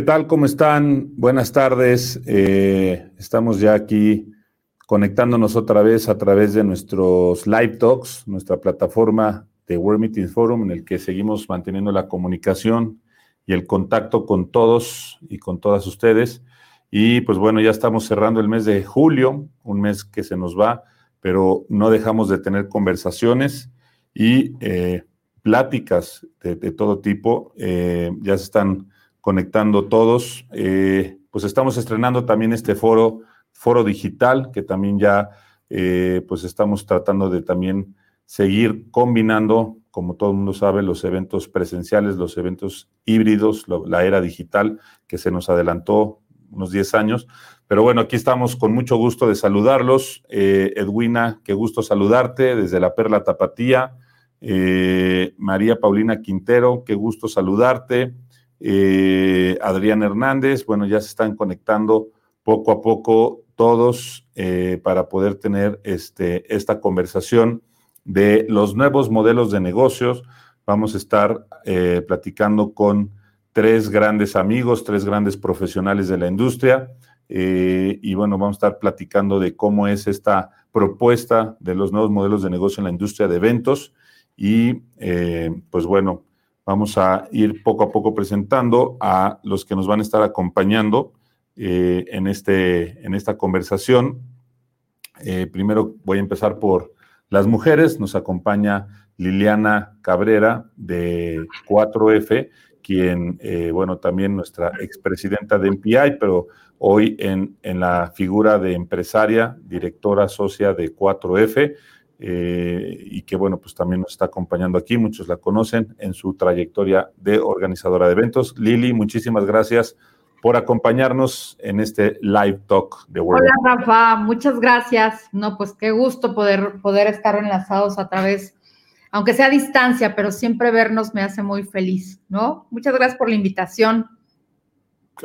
¿Qué tal? ¿Cómo están? Buenas tardes. Eh, estamos ya aquí conectándonos otra vez a través de nuestros live talks, nuestra plataforma de World Meeting Forum, en el que seguimos manteniendo la comunicación y el contacto con todos y con todas ustedes. Y pues bueno, ya estamos cerrando el mes de julio, un mes que se nos va, pero no dejamos de tener conversaciones y eh, pláticas de, todo tipo. Eh, ya se están conectando todos. Eh, pues estamos estrenando también este foro, foro digital, que también ya eh, pues estamos tratando de también seguir combinando, como todo el mundo sabe, los eventos presenciales, los eventos híbridos, la era digital que se nos adelantó unos 10 años. Pero bueno, aquí estamos con mucho gusto de saludarlos. Eh, Edwina, qué gusto saludarte desde la Perla Tapatía. María Paulina Quintero, qué gusto saludarte eh, Adrián Hernández, bueno, ya se están conectando poco a poco todos eh, para poder tener este, esta conversación de los nuevos modelos de negocios. Vamos a estar eh, platicando con tres grandes amigos, tres grandes profesionales de la industria. Eh, y bueno, vamos a estar platicando de cómo es esta propuesta de los nuevos modelos de negocio en la industria de eventos. Y pues bueno, Vamos a ir poco a poco presentando a los que nos van a estar acompañando eh, en, este, en esta conversación. Eh, primero voy a empezar por las mujeres. Nos acompaña Liliana Cabrera de 4F, quien, eh, bueno, también nuestra expresidenta de MPI, pero hoy en, en la figura de empresaria, directora socia de 4F. Eh, y que bueno, pues también nos está acompañando aquí, muchos la conocen en su trayectoria de organizadora de eventos. Lili, muchísimas gracias por acompañarnos en este live talk de World. Hola Rafa, muchas gracias. No, pues qué gusto poder, poder estar enlazados a través, aunque sea a distancia, pero siempre vernos me hace muy feliz, ¿no? Muchas gracias por la invitación.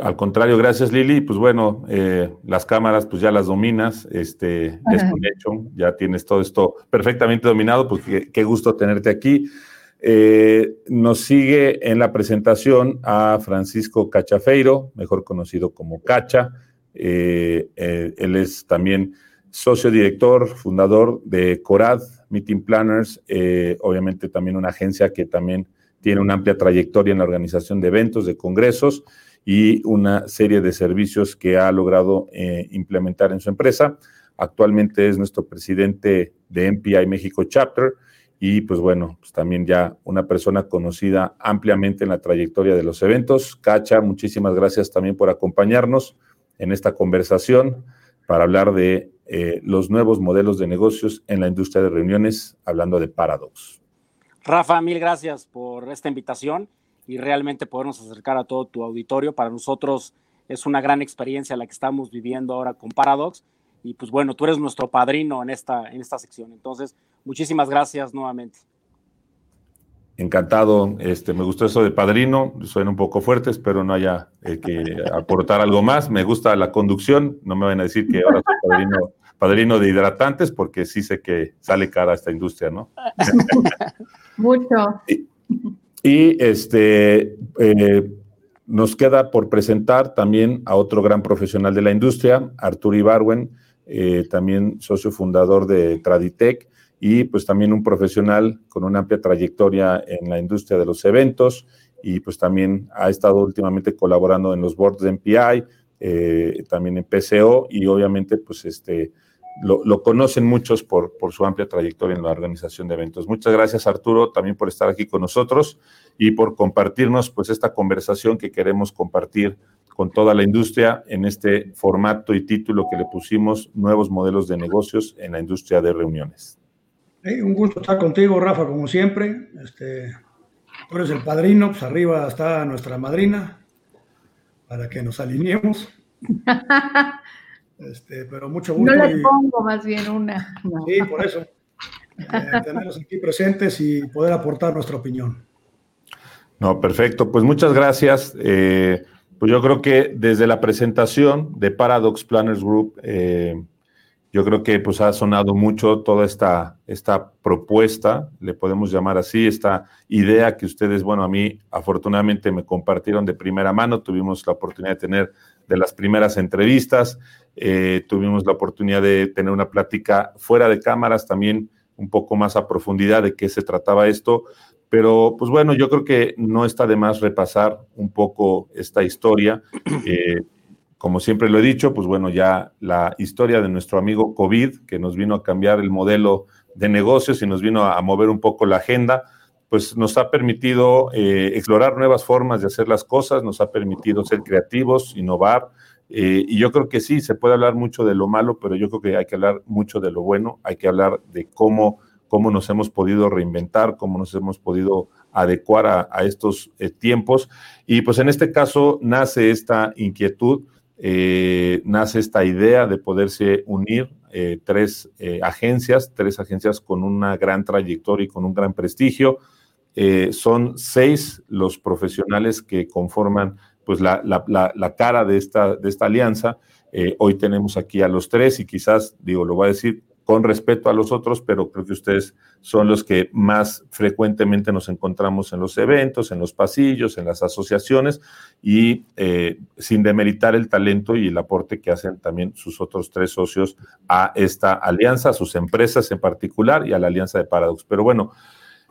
Al contrario, gracias Lili. Pues bueno, eh, las cámaras pues ya las dominas, este, es un hecho, ya tienes todo esto perfectamente dominado, pues qué, gusto tenerte aquí. Eh, nos sigue en la presentación a Francisco Cachafeiro, mejor conocido como Cacha. Eh, él es también socio director, fundador de Corad Meeting Planners, obviamente también una agencia que también tiene una amplia trayectoria en la organización de eventos, de congresos y una serie de servicios que ha logrado eh, implementar en su empresa. Actualmente es nuestro presidente de MPI México Chapter y pues bueno, pues también ya una persona conocida ampliamente en la trayectoria de los eventos. Cacha, muchísimas gracias también por acompañarnos en esta conversación para hablar de eh, los nuevos modelos de negocios en la industria de reuniones, hablando de Paradox. Rafa, mil gracias por esta invitación y realmente podernos acercar a todo tu auditorio. Para nosotros es una gran experiencia la que estamos viviendo ahora con Paradox. Y pues bueno, tú eres nuestro padrino en esta, en esta sección. Entonces, muchísimas gracias nuevamente. Encantado, este, me gustó eso de padrino, suena un poco fuerte, espero no haya eh, que aportar algo más. Me gusta la conducción, no me van a decir que ahora soy padrino, padrino de hidratantes, porque sí sé que sale cara esta industria, ¿no? Mucho. Y este, eh, nos queda por presentar también a otro gran profesional de la industria, Arturo Ibarwen, eh, también socio fundador de Traditech y pues también un profesional con una amplia trayectoria en la industria de los eventos y pues también ha estado últimamente colaborando en los boards de MPI, eh, también en PCO y obviamente pues este lo, conocen muchos por, su amplia trayectoria en la organización de eventos. Muchas gracias, Arturo, también por estar aquí con nosotros y por compartirnos pues esta conversación que queremos compartir con toda la industria en este formato y título que le pusimos Nuevos modelos de negocios en la industria de reuniones. un gusto estar contigo, Rafa, como siempre. Este, tú eres el padrino, pues arriba está nuestra madrina, para que nos alineemos. Este, pero mucho gusto. No le pongo más bien una. Sí, por eso. Eh, tenerlos aquí presentes y poder aportar nuestra opinión. No, perfecto. Pues muchas gracias. Eh, pues yo creo que desde la presentación de Paradox Planners Group, eh, Yo creo que pues ha sonado mucho toda esta, esta propuesta, le podemos llamar así, esta idea que ustedes, bueno, a mí afortunadamente me compartieron de primera mano, tuvimos la oportunidad de tener de las primeras entrevistas, eh, tuvimos la oportunidad de tener una plática fuera de cámaras también un poco más a profundidad de qué se trataba esto, pero pues bueno, yo creo que no está de más repasar un poco esta historia. Eh, como siempre lo he dicho, pues bueno, ya la historia de nuestro amigo COVID, que nos vino a cambiar el modelo de negocios y nos vino a, mover un poco la agenda, pues nos ha permitido eh, explorar nuevas formas de hacer las cosas, nos ha permitido ser creativos, innovar, eh, y yo creo que sí, se puede hablar mucho de lo malo, pero yo creo que hay que hablar mucho de lo bueno, hay que hablar de cómo, cómo nos hemos podido reinventar, cómo nos hemos podido adecuar a, estos eh, tiempos. Y pues en este caso nace esta inquietud nace esta idea de poderse unir eh, tres eh, agencias, tres agencias con una gran trayectoria y con un gran prestigio. son seis los profesionales que conforman pues, la, la cara de esta, de esta alianza. hoy tenemos aquí a los tres y quizás, digo, lo voy a decir, con respeto a los otros, pero creo que ustedes son los que más frecuentemente nos encontramos en los eventos, en los pasillos, en las asociaciones y eh, sin demeritar el talento y el aporte que hacen también sus otros tres socios a esta alianza, a sus empresas en particular y a la alianza de Paradox. Pero bueno,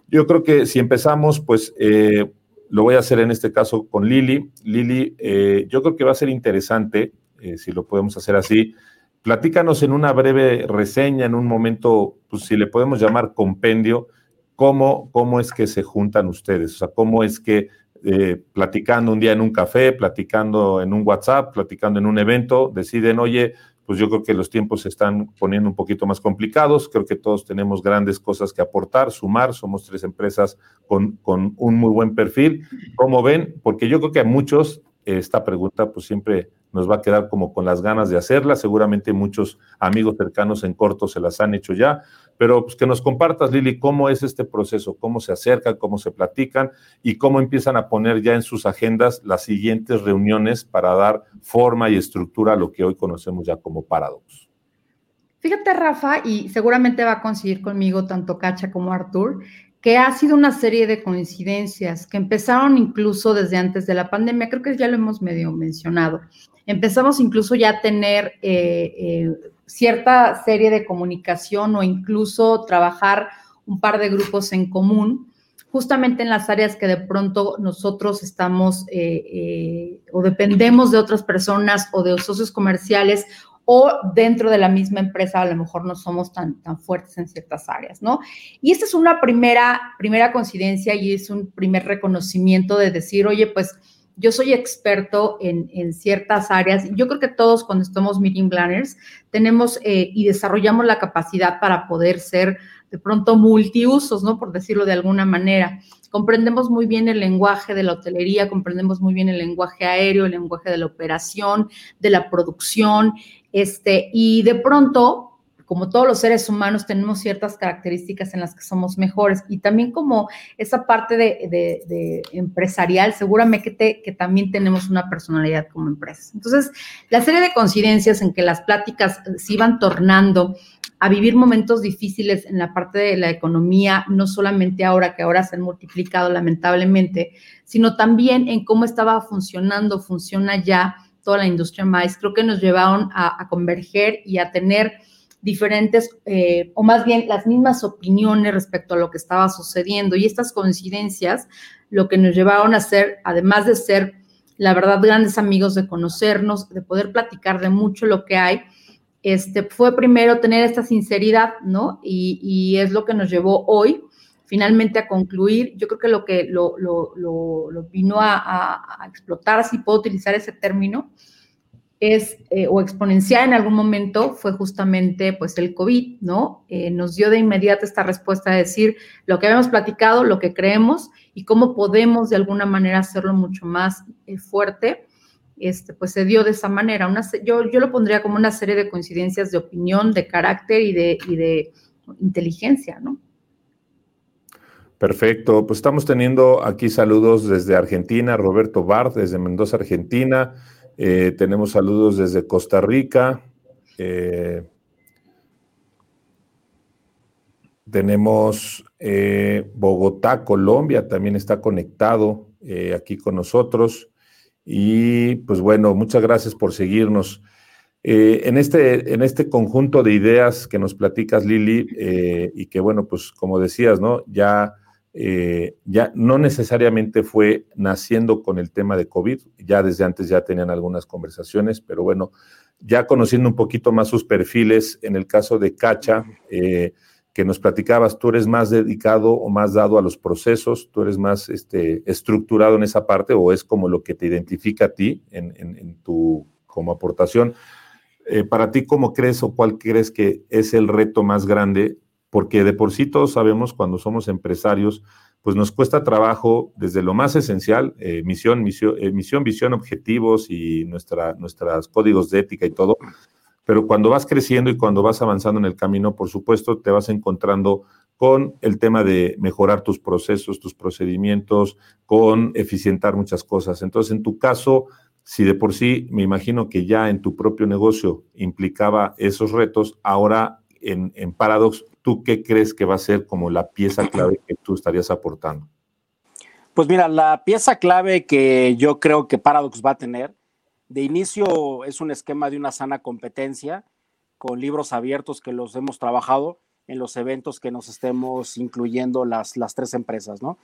yo creo que si empezamos, pues eh, lo voy a hacer en este caso con Lili. Lili, eh, yo creo que va a ser interesante, si lo podemos hacer así, Platícanos en una breve reseña, en un momento, pues si le podemos llamar compendio, cómo, cómo es que se juntan ustedes, o sea, cómo es que eh, platicando un día en un café, platicando en un WhatsApp, platicando en un evento, deciden, oye, pues yo creo que los tiempos se están poniendo un poquito más complicados, creo que todos tenemos grandes cosas que aportar, sumar, somos tres empresas con, con un muy buen perfil. ¿Cómo ven? Porque yo creo que a muchos esta pregunta pues siempre nos va a quedar como con las ganas de hacerla. Seguramente muchos amigos cercanos en corto se las han hecho ya, pero pues que nos compartas, Lili, cómo es este proceso, cómo se acercan, cómo se platican y cómo empiezan a poner ya en sus agendas las siguientes reuniones para dar forma y estructura a lo que hoy conocemos ya como Paradox. Fíjate, Rafa, y seguramente va a coincidir conmigo tanto Cacha como Artur, que ha sido una serie de coincidencias que empezaron incluso desde antes de la pandemia, creo que ya lo hemos medio mencionado. Empezamos incluso ya a tener eh, eh, cierta serie de comunicación o incluso trabajar un par de grupos en común, justamente en las áreas que de pronto nosotros estamos eh, o dependemos de otras personas o de socios comerciales o dentro de la misma empresa a lo mejor no somos tan, tan fuertes en ciertas áreas, ¿no? Y esta es una primera, primera coincidencia y es un primer reconocimiento de decir, oye, pues yo soy experto en, ciertas áreas. Yo creo que todos cuando estamos meeting planners tenemos eh, y desarrollamos la capacidad para poder ser de pronto multiusos, ¿no? Por decirlo de alguna manera. Comprendemos muy bien el lenguaje de la hotelería, comprendemos muy bien el lenguaje aéreo, el lenguaje de la operación, de la producción, este, y de pronto, como todos los seres humanos, tenemos ciertas características en las que somos mejores. Y también como esa parte de, empresarial, seguramente que, que, también tenemos una personalidad como empresa. Entonces, la serie de coincidencias en que las pláticas se iban tornando a vivir momentos difíciles en la parte de la economía, no solamente ahora que ahora se han multiplicado lamentablemente, sino también en cómo estaba funcionando, funciona ya toda la industria maíz, creo que nos llevaron a, converger y a tener diferentes, eh, o más bien las mismas opiniones respecto a lo que estaba sucediendo. Y estas coincidencias lo que nos llevaron a ser, además de ser, la verdad, grandes amigos, de conocernos, de poder platicar de mucho lo que hay, este, fue primero tener esta sinceridad, ¿no? Y, es lo que nos llevó hoy finalmente a concluir, yo creo que lo que lo, vino a, explotar, si puedo utilizar ese término, es, eh, o exponencial en algún momento, fue justamente pues el COVID, ¿no? Eh, nos dio de inmediato esta respuesta de decir lo que habíamos platicado, lo que creemos y cómo podemos de alguna manera hacerlo mucho más eh, fuerte. Este, pues se dio de esa manera. Una, yo, yo lo pondría como una serie de coincidencias de opinión, de carácter y de, y de inteligencia, ¿no? Perfecto, pues estamos teniendo aquí saludos desde Argentina, Roberto Bart, desde Mendoza, Argentina. Eh, tenemos saludos desde Costa Rica. Eh, tenemos eh, Bogotá, Colombia, también está conectado aquí con nosotros. Y pues bueno, muchas gracias por seguirnos. en, este, en este conjunto de ideas que nos platicas, Lili, y que bueno, pues como decías, ¿no? Ya ya no necesariamente fue naciendo con el tema de COVID, ya desde antes ya tenían algunas conversaciones, pero bueno, ya conociendo un poquito más sus perfiles, en el caso de Cacha, que nos platicabas, tú eres más dedicado o más dado a los procesos, tú eres más este, estructurado en esa parte o es como lo que te identifica a ti en, tu como aportación. Eh, para ti, ¿cómo crees o cuál crees que es el reto más grande? Porque de por sí todos sabemos cuando somos empresarios, pues nos cuesta trabajo desde lo más esencial, eh, misión, misión, eh, misión, visión, objetivos y nuestros códigos de ética y todo, pero cuando vas creciendo y cuando vas avanzando en el camino, por supuesto, te vas encontrando con el tema de mejorar tus procesos, tus procedimientos, con eficientar muchas cosas. Entonces, en tu caso, si de por sí me imagino que ya en tu propio negocio implicaba esos retos, ahora en, en Paradox, ¿tú qué crees que va a ser como la pieza clave que tú estarías aportando? Pues mira, la pieza clave que yo creo que Paradox va a tener de inicio es un esquema de una sana competencia con libros abiertos que los hemos trabajado en los eventos que nos estemos incluyendo las, las tres empresas, ¿no?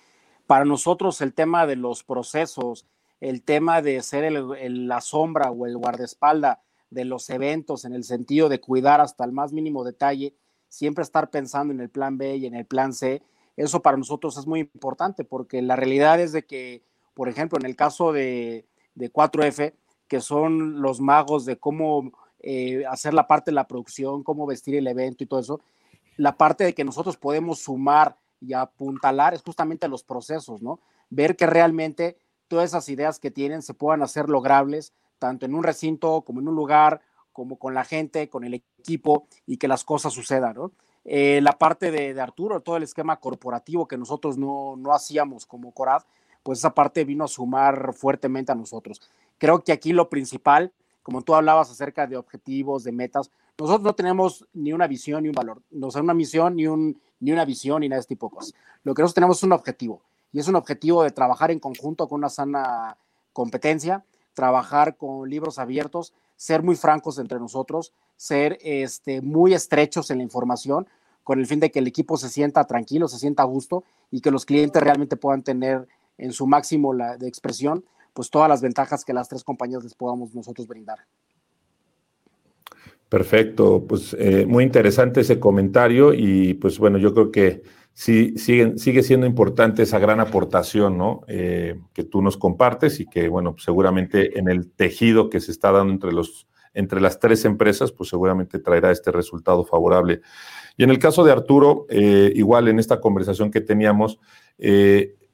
Para nosotros el tema de los procesos, el tema de ser la sombra o el guardaespalda de los eventos en el sentido de cuidar hasta el más mínimo detalle, siempre estar pensando en el plan B y en el plan C, eso para nosotros es muy importante porque la realidad es de que, por ejemplo, en el caso de, de 4F, que son los magos de cómo eh, hacer la parte de la producción, cómo vestir el evento y todo eso. La parte de que nosotros podemos sumar y apuntalar es justamente los procesos, ¿no? Ver que realmente todas esas ideas que tienen se puedan hacer logrables, tanto en un recinto como en un lugar, como con la gente, con el equipo y que las cosas sucedan, ¿no? Eh, la parte de, Arturo, todo el esquema corporativo que nosotros no, no hacíamos como Corad, pues esa parte vino a sumar fuertemente a nosotros. Creo que aquí lo principal, como tú hablabas acerca de objetivos, de metas, nosotros no tenemos ni una visión ni un valor, no sea una misión ni, un, ni una visión ni nada de este tipo de cosas. Lo que nosotros tenemos es un objetivo y es un objetivo de trabajar en conjunto con una sana competencia, trabajar con libros abiertos, ser muy francos entre nosotros, ser este, muy estrechos en la información, con el fin de que el equipo se sienta tranquilo, se sienta a gusto y que los clientes realmente puedan tener en su máximo la, de expresión, pues todas las ventajas que las tres compañías les podamos nosotros brindar. Perfecto, pues eh, muy interesante ese comentario y pues bueno, yo creo que sí sigue, sigue siendo importante esa gran aportación, ¿no? Eh, que tú nos compartes y que bueno, seguramente en el tejido que se está dando entre los entre las tres empresas, pues seguramente traerá este resultado favorable. Y en el caso de Arturo, eh, igual en esta conversación que teníamos,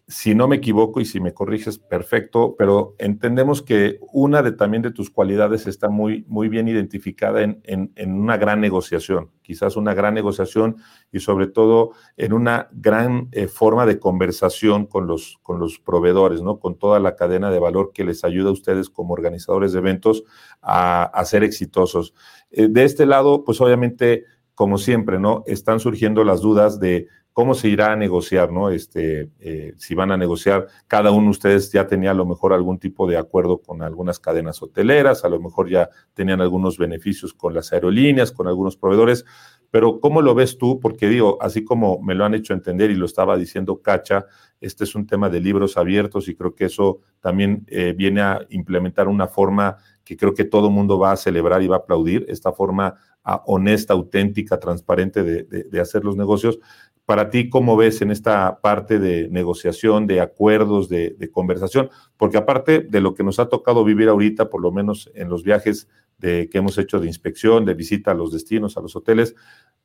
si no me equivoco y si me corriges, perfecto, pero entendemos que una de también de tus cualidades está muy, muy bien identificada en, en, una gran negociación, quizás una gran negociación y sobre todo en una gran eh, forma de conversación con los, con los proveedores, ¿no? Con toda la cadena de valor que les ayuda a ustedes como organizadores de eventos a, a ser exitosos. Eh, de este lado, pues obviamente, como siempre, ¿no? Están surgiendo las dudas de cómo se irá a negociar, ¿no? Este, eh, si van a negociar, cada uno de ustedes ya tenía a lo mejor algún tipo de acuerdo con algunas cadenas hoteleras, a lo mejor ya tenían algunos beneficios con las aerolíneas, con algunos proveedores, pero ¿cómo lo ves tú? Porque digo, así como me lo han hecho entender y lo estaba diciendo Cacha, este es un tema de libros abiertos y creo que eso también eh, viene a implementar una forma que creo que todo mundo va a celebrar y va a aplaudir, esta forma ah, honesta, auténtica, transparente de, de hacer los negocios. Para ti, ¿cómo ves en esta parte de negociación, de acuerdos, de, conversación? Porque aparte de lo que nos ha tocado vivir ahorita, por lo menos en los viajes de, que hemos hecho de inspección, de visita a los destinos, a los hoteles,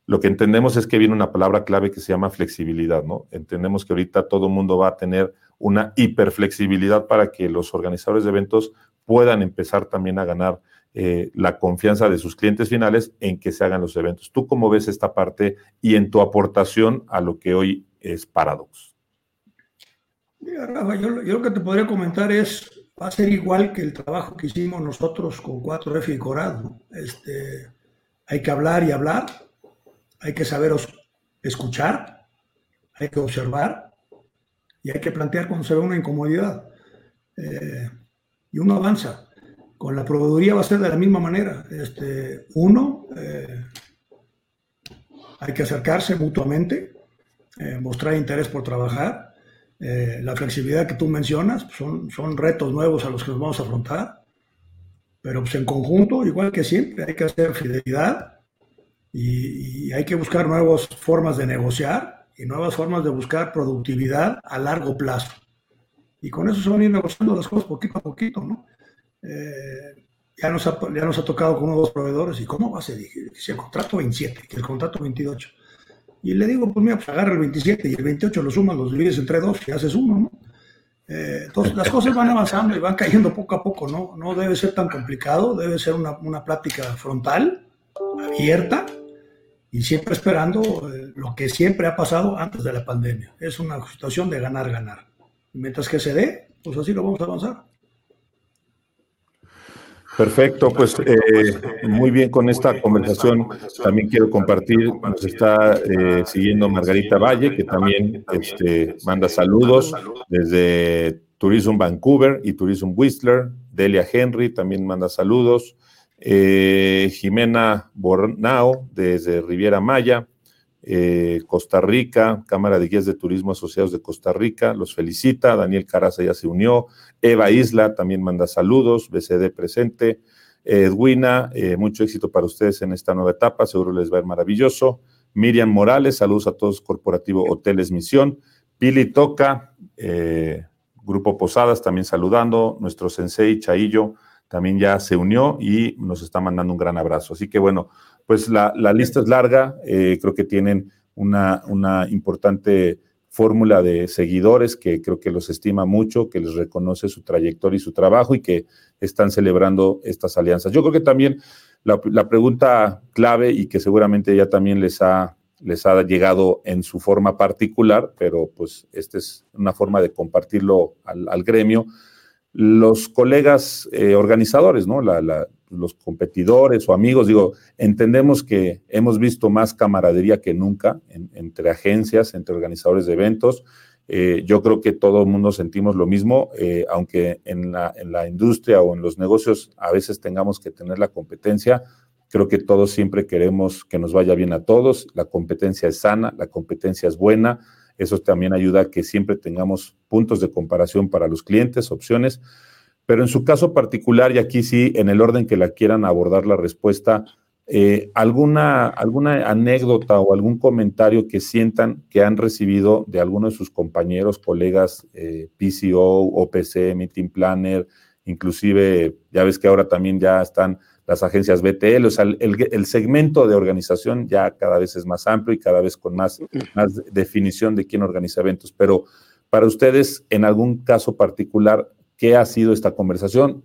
lo que entendemos es que viene una palabra clave que se llama flexibilidad, ¿no? Entendemos que ahorita todo el mundo va a tener una hiperflexibilidad para que los organizadores de eventos puedan empezar también a ganar eh, la confianza de sus clientes finales en que se hagan los eventos. ¿Tú cómo ves esta parte y en tu aportación a lo que hoy es Paradox? Mira, Rafa, yo, lo que te podría comentar es, va a ser igual que el trabajo que hicimos nosotros con 4F y Corado. Este, hay que hablar y hablar, hay que saber escuchar, hay que observar y hay que plantear cuando se ve una incomodidad. Eh, y uno avanza. La proveeduría va a ser de la misma manera. Este, uno, eh, hay que acercarse mutuamente, eh, mostrar interés por trabajar. la flexibilidad que tú mencionas pues, son, son retos nuevos a los que nos vamos a afrontar. Pero pues en conjunto, igual que siempre, hay que hacer fidelidad y, y hay que buscar nuevas formas de negociar y nuevas formas de buscar productividad a largo plazo. Y con eso se van a ir negociando las cosas poquito a poquito, ¿no? Eh, ya, nos ha, ya nos ha tocado con dos proveedores, ¿y cómo va a ser? El contrato 27, que el contrato 28. Y le digo, pues mira, pues agarra el 27 y el 28 lo sumas, los divides entre dos y haces uno, ¿no? Eh, entonces, las cosas van avanzando y van cayendo poco a poco, ¿no? No debe ser tan complicado, debe ser una, una plática frontal, abierta, y siempre esperando eh, lo que siempre ha pasado antes de la pandemia. Es una situación de ganar, ganar. Mientras que se dé, pues así lo vamos a avanzar. Perfecto, pues eh, muy bien con esta conversación. También quiero compartir, nos está eh, siguiendo Margarita Valle, que también este, manda saludos desde Tourism Vancouver y Tourism Whistler. Delia Henry también manda saludos. Eh, Jimena Bornao desde Riviera Maya. Eh, Costa Rica, Cámara de Guías de Turismo Asociados de Costa Rica, los felicita, Daniel Caraza ya se unió, Eva Isla también manda saludos, BCD presente, Edwina, eh, mucho éxito para ustedes en esta nueva etapa, seguro les va a ir maravilloso, Miriam Morales, saludos a todos, Corporativo Hoteles Misión, Pili Toca, eh, Grupo Posadas también saludando, nuestro sensei Chaillo también ya se unió y nos está mandando un gran abrazo. Así que bueno, pues la, lista es larga, eh, creo que tienen una, una importante fórmula de seguidores que creo que los estima mucho, que les reconoce su trayectoria y su trabajo y que están celebrando estas alianzas. Yo creo que también la, pregunta clave y que seguramente ya también les ha, les ha llegado en su forma particular, pero pues esta es una forma de compartirlo al, gremio, los colegas eh, organizadores, ¿no? Los competidores o amigos, digo, entendemos que hemos visto más camaradería que nunca entre agencias, entre organizadores de eventos. Eh, yo creo que todo el mundo sentimos lo mismo, eh, aunque en la industria o en los negocios a veces tengamos que tener la competencia, creo que todos siempre queremos que nos vaya bien a todos, la competencia es sana, la competencia es buena, eso también ayuda a que siempre tengamos puntos de comparación para los clientes, opciones. Pero en su caso particular, y aquí sí, en el orden que la quieran abordar la respuesta, eh, alguna, alguna anécdota o algún comentario que sientan que han recibido de alguno de sus compañeros, colegas, eh, PCO, OPC, Meeting Planner, inclusive ya ves que ahora también ya están las agencias BTL, o sea, el, segmento de organización ya cada vez es más amplio y cada vez con más, más definición de quién organiza eventos. Pero para ustedes, en algún caso particular, qué ha sido esta conversación,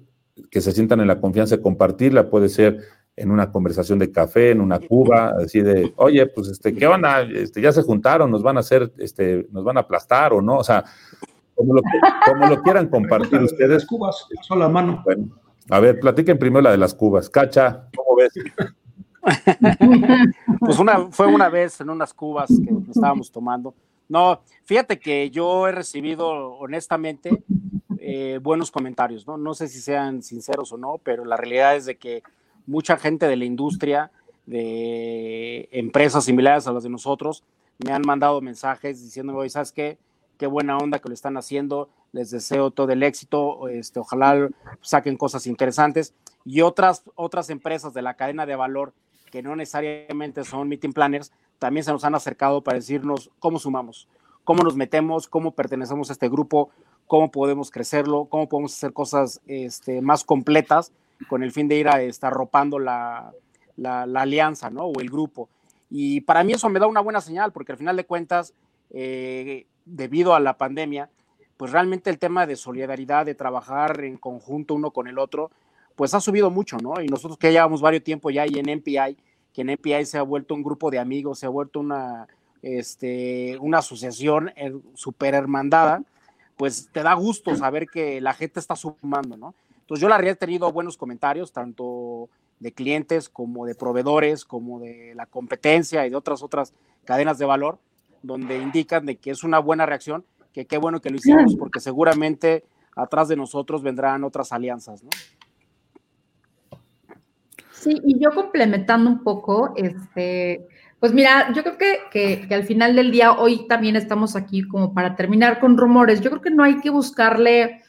que se sientan en la confianza de compartirla, puede ser en una conversación de café, en una cuba, así de, oye, pues, este, ¿qué van a, este, ya se juntaron, nos van a hacer, este, nos van a aplastar o no? O sea, como lo, como lo quieran compartir ustedes. cubas, son la mano. Bueno, a ver, platiquen primero la de las cubas. Cacha, ¿cómo ves? pues una, fue una vez en unas cubas que estábamos tomando. No, fíjate que yo he recibido honestamente eh, buenos comentarios, ¿no? No sé si sean sinceros o no, pero la realidad es de que mucha gente de la industria, de empresas similares a las de nosotros, me han mandado mensajes diciéndome, ¿sabes qué? Qué buena onda que lo están haciendo, les deseo todo el éxito, este, ojalá saquen cosas interesantes. Y otras, otras empresas de la cadena de valor que no necesariamente son meeting planners, también se nos han acercado para decirnos cómo sumamos, cómo nos metemos, cómo pertenecemos a este grupo, cómo podemos crecerlo, cómo podemos hacer cosas este, más completas con el fin de ir a estar arropando la, la, alianza, ¿no? O el grupo. Y para mí eso me da una buena señal, porque al final de cuentas, eh, debido a la pandemia, pues realmente el tema de solidaridad, de trabajar en conjunto uno con el otro, pues ha subido mucho, ¿no? Y nosotros que llevamos varios tiempo ya y en MPI, que en MPI se ha vuelto un grupo de amigos, se ha vuelto una, este, una asociación super hermandada, pues te da gusto saber que la gente está sumando, ¿no? Entonces yo la realidad he tenido buenos comentarios, tanto de clientes como de proveedores, como de la competencia y de otras otras cadenas de valor, donde indican de que es una buena reacción, que qué bueno que lo hicimos, porque seguramente atrás de nosotros vendrán otras alianzas, ¿no? Sí, y yo complementando un poco, este, pues mira, yo creo que, al final del día, hoy también estamos aquí como para terminar con rumores. Yo creo que no hay que buscarle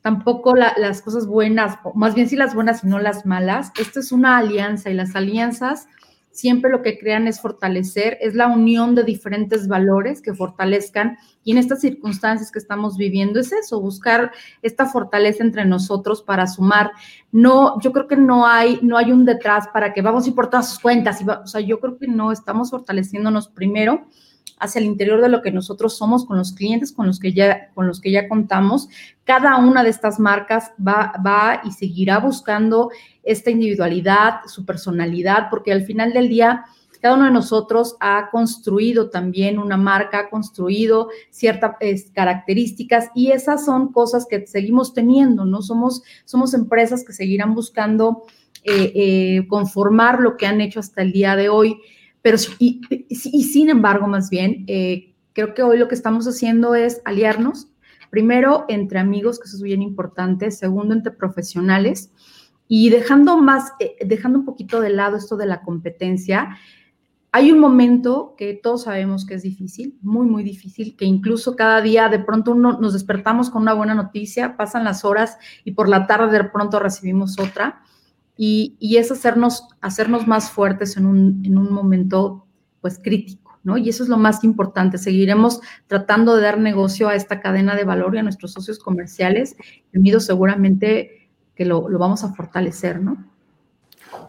tampoco las cosas buenas, más bien sí las buenas y no las malas. Esta es una alianza y las alianzas siempre lo que crean es fortalecer, es la unión de diferentes valores que fortalezcan y en estas circunstancias que estamos viviendo es eso, buscar esta fortaleza entre nosotros para sumar. No, yo creo que no hay, no hay un detrás para que vamos a ir por todas sus cuentas. Y o sea, yo creo que no, estamos fortaleciéndonos primero hacia el interior de lo que nosotros somos con los clientes con los que ya, con los que ya contamos. Cada una de estas marcas va, va y seguirá buscando esta individualidad, su personalidad, porque al final del día cada uno de nosotros ha construido también una marca, ha construido ciertas características y esas son cosas que seguimos teniendo, ¿no? Somos, somos empresas que seguirán buscando eh, eh, conformar lo que han hecho hasta el día de hoy. Pero, y, sin embargo, más bien, eh, creo que hoy lo que estamos haciendo es aliarnos, primero entre amigos, que eso es bien importante, segundo entre profesionales, y dejando más, eh, dejando un poquito de lado esto de la competencia, hay un momento que todos sabemos que es difícil, muy, muy difícil, que incluso cada día de pronto uno, nos despertamos con una buena noticia, pasan las horas y por la tarde de pronto recibimos otra y, es hacernos, hacernos más fuertes en un, momento pues crítico, ¿no? Y eso es lo más importante. Seguiremos tratando de dar negocio a esta cadena de valor y a nuestros socios comerciales. Unidos seguramente que lo, lo vamos a fortalecer, ¿no?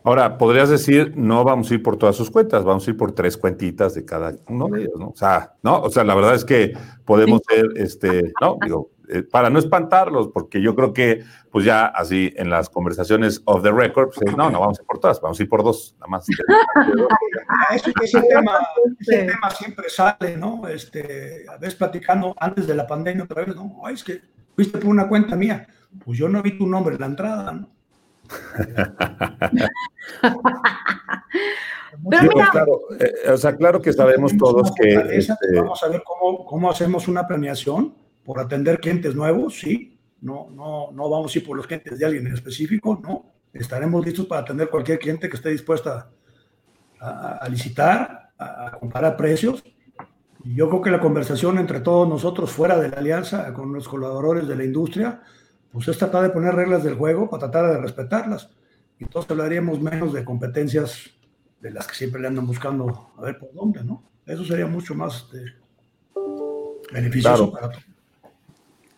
Ahora, podrías decir, no vamos a ir por todas sus cuentas, vamos a ir por tres cuentitas de cada uno de ellos, ¿no? O sea, no, o sea, la verdad es que podemos ser, este, no, digo, eh, para no espantarlos, porque yo creo que, pues ya así en las conversaciones of the record, pues, no, no vamos a ir por todas, vamos a ir por dos, nada más. ese, ese, tema, ese tema siempre sale, ¿no? Este, a veces platicando antes de la pandemia otra vez, ¿no? Ay, es que fuiste por una cuenta mía, pues yo no vi tu nombre en la entrada, ¿no? claro, eh, o sea, claro que sabemos todos que... Este vamos a ver cómo, cómo hacemos una planeación por atender clientes nuevos, sí. No, no, no vamos a ir por los clientes de alguien en específico, no. Estaremos listos para atender cualquier cliente que esté dispuesta a, licitar, a, comparar precios. Y yo creo que la conversación entre todos nosotros fuera de la alianza, con los colaboradores de la industria, pues es tratar de poner reglas del juego para tratar de respetarlas. Y entonces hablaríamos menos de competencias de las que siempre le andan buscando a ver por dónde, ¿no? Eso sería mucho más este, beneficioso para todos.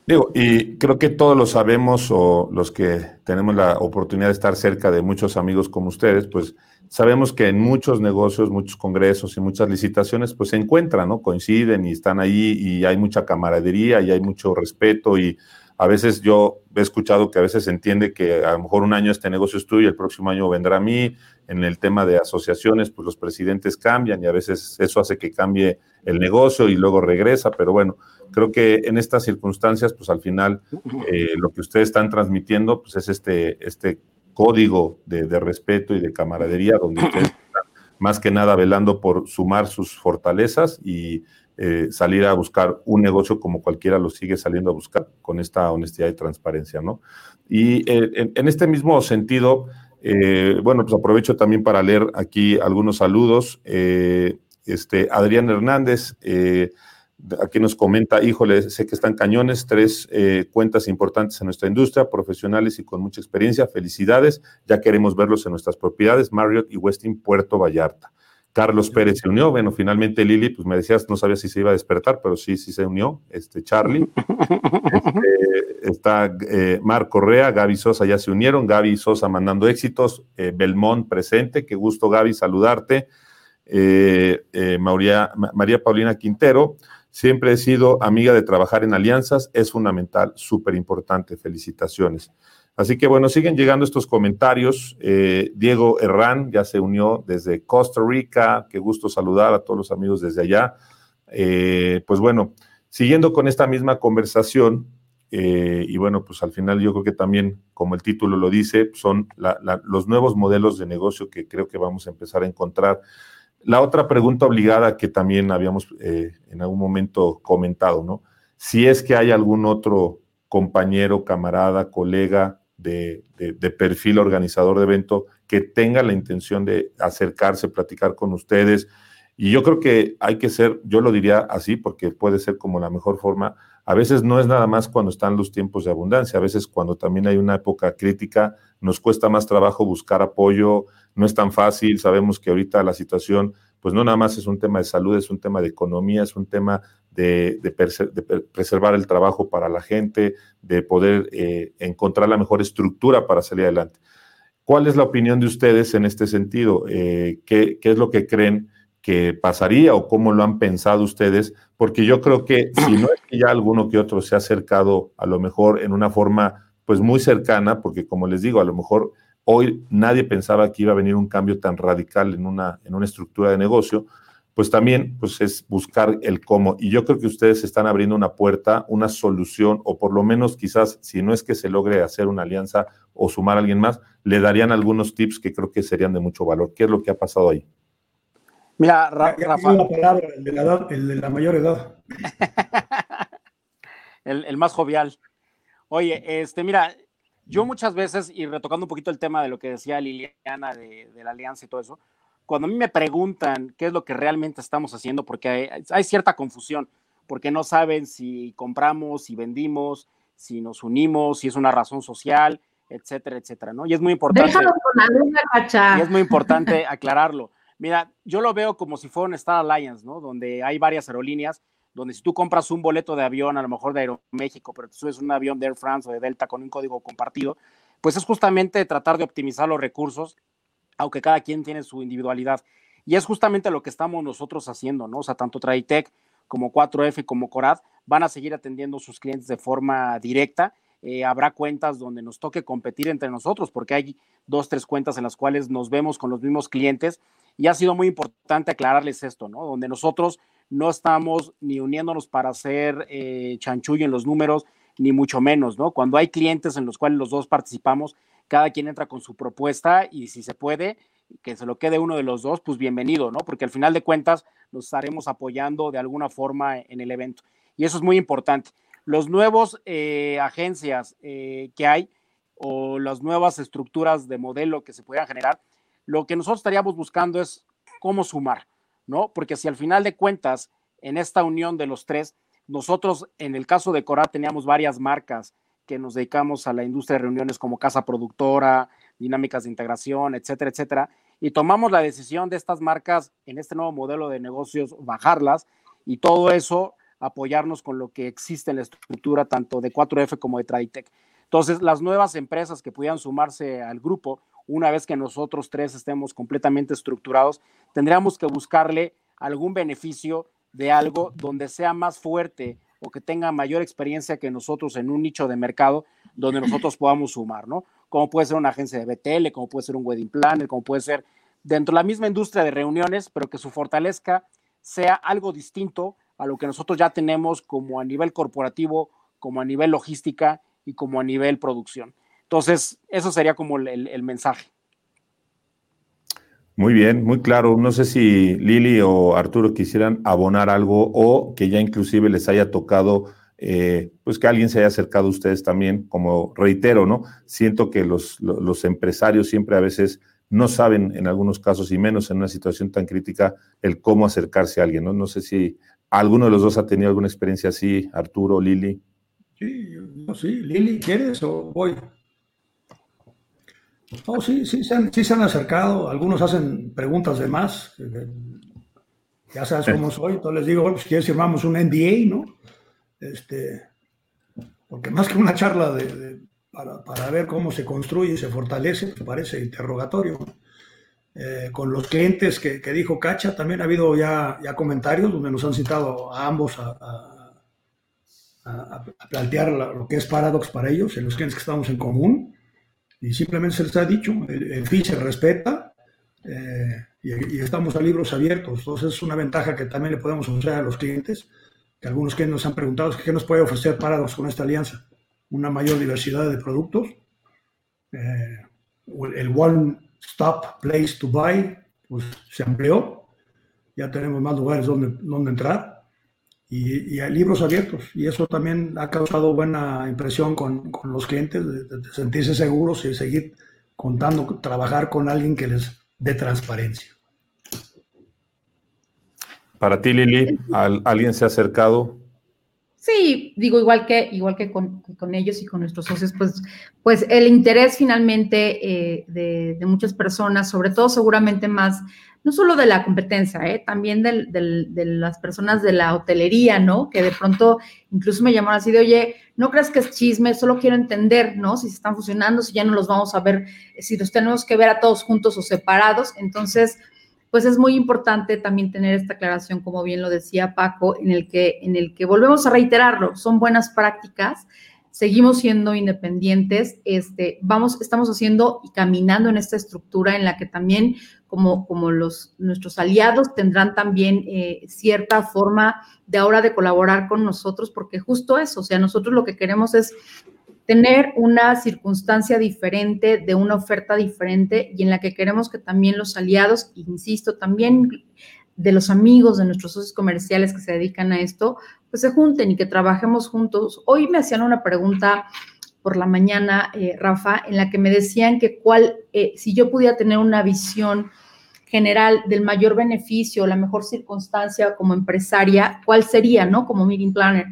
Digo, y creo que todos lo sabemos o los que tenemos la oportunidad de estar cerca de muchos amigos como ustedes, pues sabemos que en muchos negocios, muchos congresos y muchas licitaciones, pues se encuentran, ¿no? Coinciden y están ahí y hay mucha camaradería y hay mucho respeto y a veces yo he escuchado que a veces se entiende que a lo mejor un año este negocio es tuyo y el próximo año vendrá a mí. En el tema de asociaciones, pues los presidentes cambian y a veces eso hace que cambie el negocio y luego regresa, pero bueno, creo que en estas circunstancias, pues al final eh, lo que ustedes están transmitiendo, pues es este, este código de, respeto y de camaradería, donde ustedes están más que nada velando por sumar sus fortalezas y eh, salir a buscar un negocio como cualquiera lo sigue saliendo a buscar con esta honestidad y transparencia, ¿no? Y eh, en, este mismo sentido, bueno, pues aprovecho también para leer aquí algunos saludos. este, Adrián Hernández, Aquí nos comenta, híjole, sé que están cañones, tres eh, cuentas importantes en nuestra industria, profesionales y con mucha experiencia. Felicidades, ya queremos verlos en nuestras propiedades, Marriott y Westin Puerto Vallarta. Carlos Pérez se unió, bueno, finalmente Lili, pues me decías, no sabía si se iba a despertar, pero sí, sí se unió, este Charlie. Este, está eh, Mar Correa, Gaby Sosa ya se unieron, Gaby Sosa mandando éxitos, eh, Belmont presente, qué gusto Gaby saludarte. María, María Paulina Quintero, Siempre he sido amiga de trabajar en alianzas, es fundamental, súper importante, felicitaciones. Así que bueno, siguen llegando estos comentarios. Eh, Diego Herrán ya se unió desde Costa Rica, qué gusto saludar a todos los amigos desde allá. Eh, pues bueno, siguiendo con esta misma conversación, eh, y bueno, pues al final yo creo que también, como el título lo dice, son los nuevos modelos de negocio que creo que vamos a empezar a encontrar La otra pregunta obligada que también habíamos en algún momento comentado, ¿no? Si es que hay algún otro compañero, camarada, colega de, perfil organizador de evento que tenga la intención de acercarse, platicar con ustedes. Y yo creo que hay que ser, yo lo diría así, porque puede ser como la mejor forma. A veces no es nada más cuando están los tiempos de abundancia, a veces cuando también hay una época crítica, nos cuesta más trabajo buscar apoyo, no es tan fácil, sabemos que ahorita la situación, pues no nada más es un tema de salud, es un tema de economía, es un tema de, preservar el trabajo para la gente, de poder eh, encontrar la mejor estructura para salir adelante. ¿Cuál es la opinión de ustedes en este sentido? Eh, ¿qué, ¿Qué es lo que creen que pasaría o cómo lo han pensado ustedes? Porque yo creo que si no es que ya alguno que otro se ha acercado a lo mejor en una forma pues muy cercana, porque como les digo, a lo mejor hoy nadie pensaba que iba a venir un cambio tan radical en una, en una estructura de negocio, pues también pues es buscar el cómo. Y yo creo que ustedes están abriendo una puerta, una solución, o por lo menos quizás, si no es que se logre hacer una alianza o sumar a alguien más, le darían algunos tips que creo que serían de mucho valor. ¿Qué es lo que ha pasado ahí? Mira, Rafa. el de la, el de la mayor edad. el, más jovial. Oye, este, mira, yo muchas veces, y retocando un poquito el tema de lo que decía Liliana de, la alianza y todo eso, cuando a mí me preguntan qué es lo que realmente estamos haciendo, porque hay, cierta confusión, porque no saben si compramos, si vendimos, si nos unimos, si es una razón social, etcétera, etcétera, ¿no? Y es muy importante. Déjalo con la Y es muy importante aclararlo. Mira, yo lo veo como si fuera un Star Alliance, ¿no? Donde hay varias aerolíneas donde si tú compras un boleto de avión, a lo mejor de Aeroméxico, pero tú subes un avión de Air France o de Delta con un código compartido, pues es justamente tratar de optimizar los recursos, aunque cada quien tiene su individualidad. Y es justamente lo que estamos nosotros haciendo, ¿no? O sea, tanto Traditech como 4F como Corad van a seguir atendiendo a sus clientes de forma directa. Eh, habrá cuentas donde nos toque competir entre nosotros, porque hay dos, tres cuentas en las cuales nos vemos con los mismos clientes. Y ha sido muy importante aclararles esto, ¿no? Donde nosotros no estamos ni uniéndonos para hacer eh, chanchullo en los números, ni mucho menos, ¿no? Cuando hay clientes en los cuales los dos participamos, cada quien entra con su propuesta y si se puede, que se lo quede uno de los dos, pues bienvenido, ¿no? Porque al final de cuentas nos estaremos apoyando de alguna forma en el evento. Y eso es muy importante. Los nuevos eh, agencias eh, que hay o las nuevas estructuras de modelo que se puedan generar, lo que nosotros estaríamos buscando es cómo sumar. ¿no? Porque si al final de cuentas, en esta unión de los tres, nosotros en el caso de Cora teníamos varias marcas que nos dedicamos a la industria de reuniones como casa productora, dinámicas de integración, etcétera, etcétera, y tomamos la decisión de estas marcas en este nuevo modelo de negocios bajarlas y todo eso apoyarnos con lo que existe en la estructura tanto de 4F como de Traditech. Entonces, las nuevas empresas que pudieran sumarse al grupo, una vez que nosotros tres estemos completamente estructurados, tendríamos que buscarle algún beneficio de algo donde sea más fuerte o que tenga mayor experiencia que nosotros en un nicho de mercado donde nosotros podamos sumar, ¿no? Como puede ser una agencia de BTL, como puede ser un wedding planner, como puede ser dentro de la misma industria de reuniones, pero que su fortaleza sea algo distinto a lo que nosotros ya tenemos como a nivel corporativo, como a nivel logística y como a nivel producción. Entonces, eso sería como el, mensaje. Muy bien, muy claro. No sé si Lili o Arturo quisieran abonar algo o que ya inclusive les haya tocado, eh, pues que alguien se haya acercado a ustedes también, como reitero, ¿no? Siento que los, empresarios siempre a veces no saben en algunos casos y menos en una situación tan crítica el cómo acercarse a alguien, ¿no? No sé si alguno de los dos ha tenido alguna experiencia así, Arturo, Lili. Sí, no, sí, Lili, ¿quieres o voy? Oh, sí, sí se, han, sí se han acercado. Algunos hacen preguntas de más. Ya sabes cómo soy. Entonces les digo, bueno, si quieres firmamos un NDA, ¿no? Este, porque más que una charla de, para, ver cómo se construye y se fortalece, pues parece interrogatorio. Eh, con los clientes que, dijo Cacha, también ha habido ya, ya comentarios donde nos han citado a ambos a, plantear lo que es Paradox para ellos, en los clientes que estamos en común y simplemente se les ha dicho, el, fin se respeta eh, y, estamos a libros abiertos. Entonces es una ventaja que también le podemos ofrecer a los clientes, que algunos clientes nos han preguntado, ¿qué nos puede ofrecer Paradox con esta alianza? Una mayor diversidad de productos, eh, el One Stop Place to Buy pues, se amplió, ya tenemos más lugares donde, donde entrar y, hay libros abiertos. Y eso también ha causado buena impresión con, con los clientes, de, sentirse seguros y seguir contando, trabajar con alguien que les dé transparencia. Para ti, Lili, ¿alguien se ha acercado Sí, digo, igual que, igual que con, ellos y con nuestros socios, pues, pues el interés finalmente eh, de, muchas personas, sobre todo seguramente más, no solo de la competencia, eh, también de las personas de la hotelería, ¿no? Que de pronto incluso me llamaron así de, oye, no creas que es chisme, solo quiero entender, ¿no? Si se están funcionando, si ya no los vamos a ver, si los tenemos que ver a todos juntos o separados. Entonces, pues es muy importante también tener esta aclaración, como bien lo decía Paco, en el que, en el que volvemos a reiterarlo, son buenas prácticas, seguimos siendo independientes, este, vamos, estamos haciendo y caminando en esta estructura en la que también como, como los, nuestros aliados tendrán también eh, cierta forma de ahora de colaborar con nosotros, porque justo eso, o sea, nosotros lo que queremos es tener una circunstancia diferente, de una oferta diferente y en la que queremos que también los aliados, insisto, también de los amigos de nuestros socios comerciales que se dedican a esto, pues se junten y que trabajemos juntos. Hoy me hacían una pregunta por la mañana, eh, Rafa, en la que me decían que cuál, eh, si yo pudiera tener una visión general del mayor beneficio, la mejor circunstancia como empresaria, ¿cuál sería, no? Como meeting planner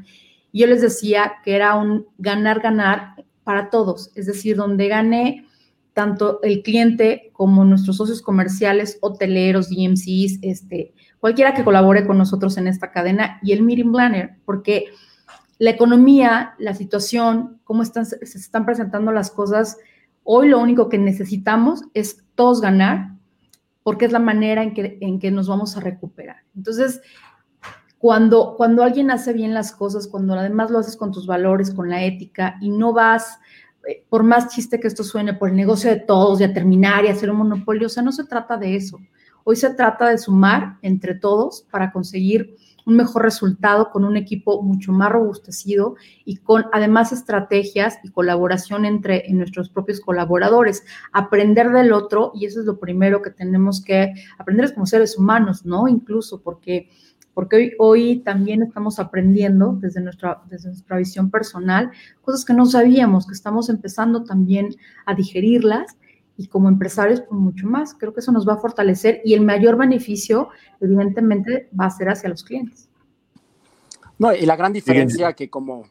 yo les decía que era un ganar-ganar para todos, es decir, donde gane tanto el cliente como nuestros socios comerciales, hoteleros, DMCs, este, cualquiera que colabore con nosotros en esta cadena y el meeting planner, porque la economía, la situación, cómo están, se están presentando las cosas, hoy lo único que necesitamos es todos ganar, porque es la manera en que, nos vamos a recuperar. Entonces, cuando, cuando alguien hace bien las cosas, cuando además lo haces con tus valores, con la ética y no vas, eh, por más chiste que esto suene, por el negocio de todos, de terminar y hacer un monopolio, o sea, no se trata de eso. Hoy se trata de sumar entre todos para conseguir un mejor resultado con un equipo mucho más robustecido y con además estrategias y colaboración entre nuestros propios colaboradores. Aprender del otro, y eso es lo primero que tenemos que aprender como seres humanos, ¿no? Incluso porque porque hoy, hoy también estamos aprendiendo desde nuestra, desde nuestra visión personal cosas que no sabíamos, que estamos empezando también a digerirlas y como empresarios, pues mucho más. Creo que eso nos va a fortalecer y el mayor beneficio, evidentemente, va a ser hacia los clientes. No, y la gran diferencia que como,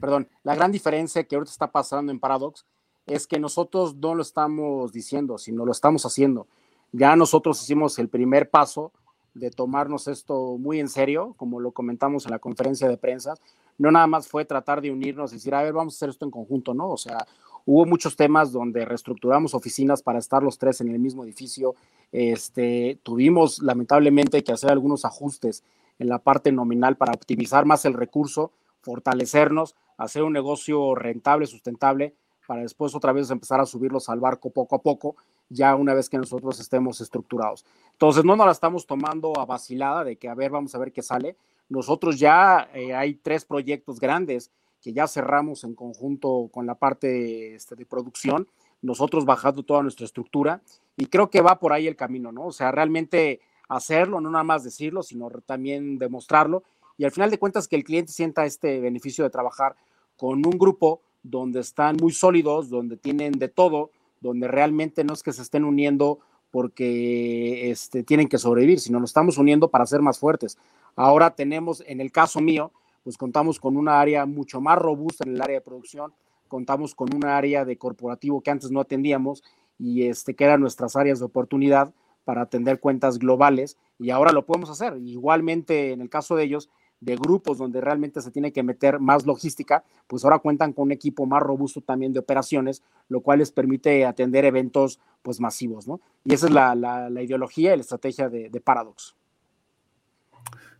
perdón, la gran diferencia que ahorita está pasando en Paradox es que nosotros no lo estamos diciendo, sino lo estamos haciendo. Ya nosotros hicimos el primer paso de tomarnos esto muy en serio, como lo comentamos en la conferencia de prensa. No nada más fue tratar de unirnos y decir, a ver, vamos a hacer esto en conjunto, ¿no? O sea, hubo muchos temas donde reestructuramos oficinas para estar los tres en el mismo edificio. Este, tuvimos lamentablemente que hacer algunos ajustes en la parte nominal para optimizar más el recurso, fortalecernos, hacer un negocio rentable, sustentable, para después otra vez empezar a subirlos al barco poco a poco ya una vez que nosotros estemos estructurados. Entonces, no nos la estamos tomando a vacilada de que, a ver, vamos a ver qué sale. Nosotros ya eh, hay tres proyectos grandes que ya cerramos en conjunto con la parte este, de producción, nosotros bajando toda nuestra estructura y creo que va por ahí el camino, ¿no? O sea, realmente hacerlo, no nada más decirlo, sino también demostrarlo y al final de cuentas que el cliente sienta este beneficio de trabajar con un grupo donde están muy sólidos, donde tienen de todo, donde realmente no es que se estén uniendo porque este, tienen que sobrevivir, sino nos estamos uniendo para ser más fuertes. Ahora tenemos, en el caso mío, pues contamos con una área mucho más robusta en el área de producción, contamos con una área de corporativo que antes no atendíamos y este, que eran nuestras áreas de oportunidad para atender cuentas globales y ahora lo podemos hacer. Igualmente, en el caso de ellos, de grupos donde realmente se tiene que meter más logística, pues ahora cuentan con un equipo más robusto también de operaciones, lo cual les permite atender eventos pues masivos, ¿no? Y esa es la, ideología y la estrategia de, Paradox.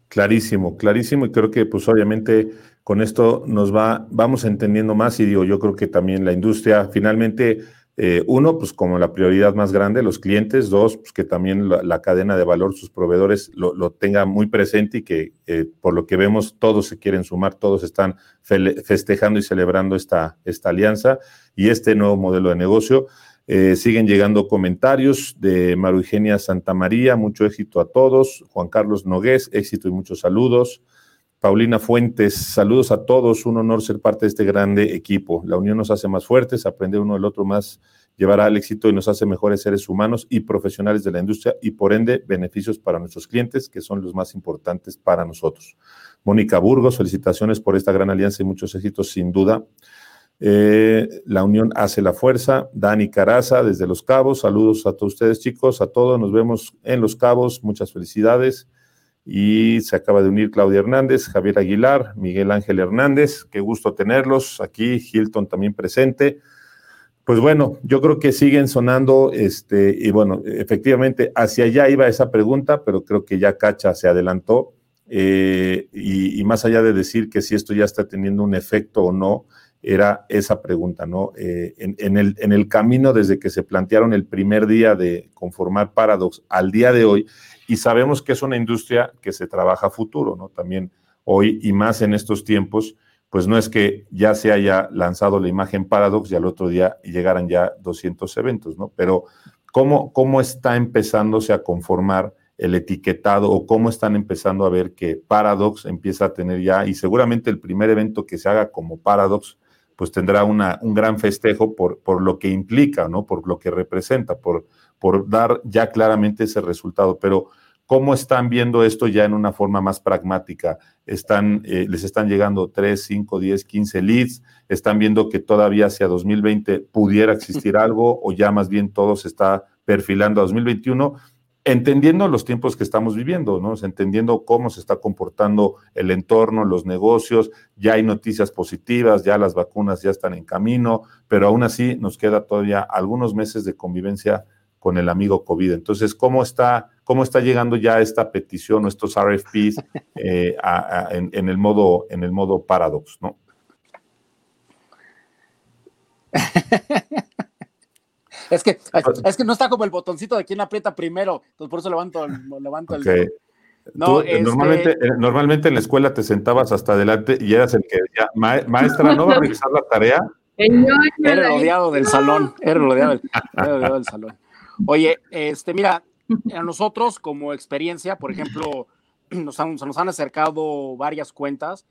Clarísimo, clarísimo, y creo que pues obviamente con esto nos va, vamos entendiendo más y digo, yo creo que también la industria finalmente eh, uno, pues como la prioridad más grande, los clientes. Dos, pues que también la, cadena de valor, sus proveedores lo, lo tenga muy presente y que eh, por lo que vemos todos se quieren sumar, todos están festejando y celebrando esta, esta alianza y este nuevo modelo de negocio. Eh, siguen llegando comentarios de Maru Eugenia Santamaría, mucho éxito a todos. Juan Carlos Nogués, éxito y muchos saludos. Paulina Fuentes, saludos a todos, un honor ser parte de este grande equipo. La unión nos hace más fuertes, aprender uno del otro más llevará al éxito y nos hace mejores seres humanos y profesionales de la industria y por ende beneficios para nuestros clientes, que son los más importantes para nosotros. Mónica Burgos, felicitaciones por esta gran alianza y muchos éxitos sin duda. Eh, la unión hace la fuerza. Dani Caraza, desde Los Cabos. Saludos a todos ustedes, chicos, a todos. Nos vemos en Los Cabos. Muchas felicidades. Y se acaba de unir Claudia Hernández, Javier Aguilar, Miguel Ángel Hernández. Qué gusto tenerlos aquí. Hilton también presente. Pues bueno, yo creo que siguen sonando, este, y bueno, efectivamente, hacia allá iba esa pregunta, pero creo que ya Cacha se adelantó. Eh, y, y, más allá de decir que si esto ya está teniendo un efecto o no, era esa pregunta, ¿no? Eh, en, el, en el camino desde que se plantearon el primer día de conformar Paradox al día de hoy, y sabemos que es una industria que se trabaja a futuro, ¿no? También hoy y más en estos tiempos, pues no es que ya se haya lanzado la imagen Paradox y al otro día llegaran ya 200 eventos, ¿no? Pero ¿cómo, cómo está empezándose a conformar el etiquetado o cómo están empezando a ver que Paradox empieza a tener ya, y seguramente el primer evento que se haga como Paradox pues tendrá una, un gran festejo por, por lo que implica, ¿no? Por lo que representa, por, por dar ya claramente ese resultado. Pero, ¿cómo están viendo esto ya en una forma más pragmática? Están, eh, les están llegando 3, 5, 10, 15 leads, están viendo que todavía hacia 2020 pudiera existir algo o ya más bien todo se está perfilando a 2021 entendiendo los tiempos que estamos viviendo, ¿no? Entendiendo cómo se está comportando el entorno, los negocios, ya hay noticias positivas, ya las vacunas ya están en camino, pero aún así nos queda todavía algunos meses de convivencia con el amigo COVID. Entonces, ¿cómo está, cómo está llegando ya esta petición o estos RFPs eh, en, el modo, en el modo paradox, ¿no? Es que, es que no está como el botoncito de quién aprieta primero, entonces por eso levanto, levanto el. No, este normalmente, eh, normalmente en la escuela te sentabas hasta adelante y eras el que decía, maestra, ¿no va a revisar la tarea? Era rodeado del salón, era rodeado del, rodeado del salón. Oye, este, mira, a nosotros como experiencia, por ejemplo, nos han, nos han acercado varias cuentas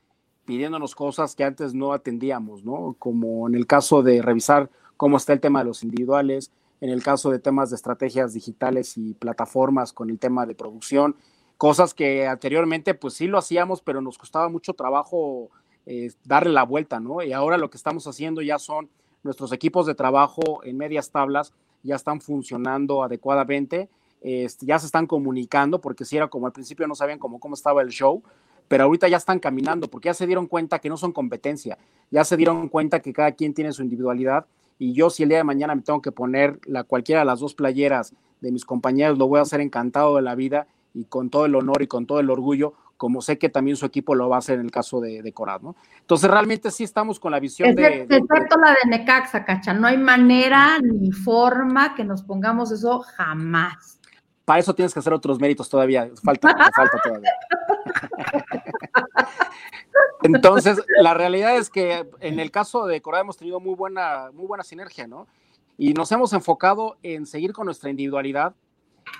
pidiéndonos cosas que antes no atendíamos, ¿no? Como en el caso de revisar cómo está el tema de los individuales, en el caso de temas de estrategias digitales y plataformas con el tema de producción, cosas que anteriormente pues sí lo hacíamos, pero nos costaba mucho trabajo eh, darle la vuelta, ¿no? Y ahora lo que estamos haciendo ya son nuestros equipos de trabajo en medias tablas, ya están funcionando adecuadamente, este, ya se están comunicando, porque si era como al principio no sabían cómo, cómo estaba el show, pero ahorita ya están caminando, porque ya se dieron cuenta que no son competencia, ya se dieron cuenta que cada quien tiene su individualidad y yo si el día de mañana me tengo que poner la, cualquiera de las dos playeras de mis compañeros, lo voy a hacer encantado de la vida y con todo el honor y con todo el orgullo, como sé que también su equipo lo va a hacer en el caso de, de Corad, ¿no? Entonces realmente sí estamos con la visión de, Excepto la de Necaxa, Cacha, no hay manera ni forma que nos pongamos eso jamás. Para eso tienes que hacer otros méritos todavía, falta, falta todavía. Entonces, la realidad es que en el caso de Corea hemos tenido muy buena, muy buena sinergia, ¿no? Y nos hemos enfocado en seguir con nuestra individualidad,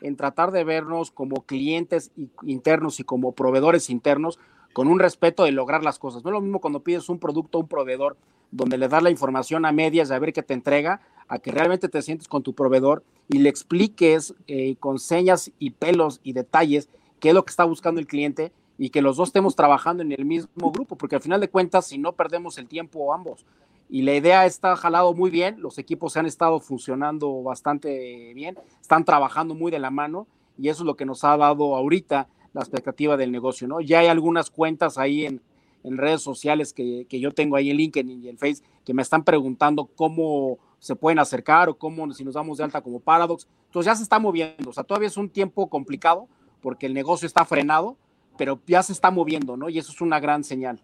en tratar de vernos como clientes internos y como proveedores internos con un respeto de lograr las cosas. No es lo mismo cuando pides un producto a un proveedor donde le das la información a medias de a ver qué te entrega, a que realmente te sientes con tu proveedor y le expliques eh, con señas y pelos y detalles qué es lo que está buscando el cliente y que los dos estemos trabajando en el mismo grupo, porque al final de cuentas, si no perdemos el tiempo ambos. Y la idea está jalado muy bien, los equipos se han estado funcionando bastante bien, están trabajando muy de la mano y eso es lo que nos ha dado ahorita la expectativa del negocio, ¿no? Ya hay algunas cuentas ahí en, en redes sociales que, que, yo tengo ahí en LinkedIn y en Face que me están preguntando cómo se pueden acercar o cómo si nos damos de alta como Paradox. Entonces ya se está moviendo, o sea, todavía es un tiempo complicado porque el negocio está frenado, pero ya se está moviendo, ¿no? Y eso es una gran señal.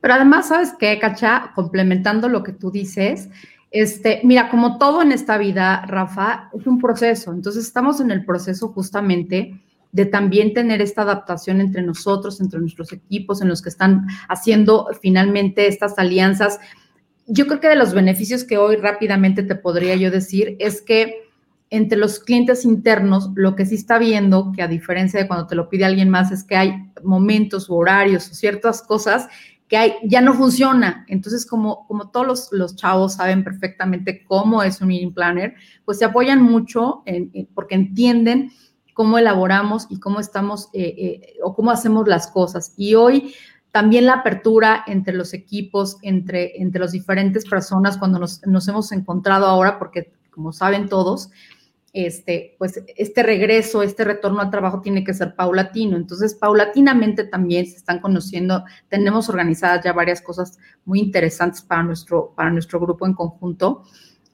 Pero además, ¿sabes qué, Cacha? Complementando lo que tú dices, este, mira, como todo en esta vida, Rafa, es un proceso. Entonces, estamos en el proceso justamente de también tener esta adaptación entre nosotros, entre nuestros equipos, en los que están haciendo finalmente estas alianzas yo creo que de los beneficios que hoy rápidamente te podría yo decir es que entre los clientes internos, lo que sí está viendo, que a diferencia de cuando te lo pide alguien más, es que hay momentos o horarios o ciertas cosas que hay, ya no funciona. Entonces, como, como todos los, chavos saben perfectamente cómo es un meeting planner, pues se apoyan mucho porque entienden cómo elaboramos y cómo estamos eh, eh, o cómo hacemos las cosas. Y hoy también la apertura entre los equipos, entre, entre las diferentes personas, cuando nos, nos hemos encontrado ahora, porque como saben todos, este, pues este regreso, este retorno al trabajo tiene que ser paulatino. Entonces, paulatinamente también se están conociendo, tenemos organizadas ya varias cosas muy interesantes para nuestro, para nuestro grupo en conjunto.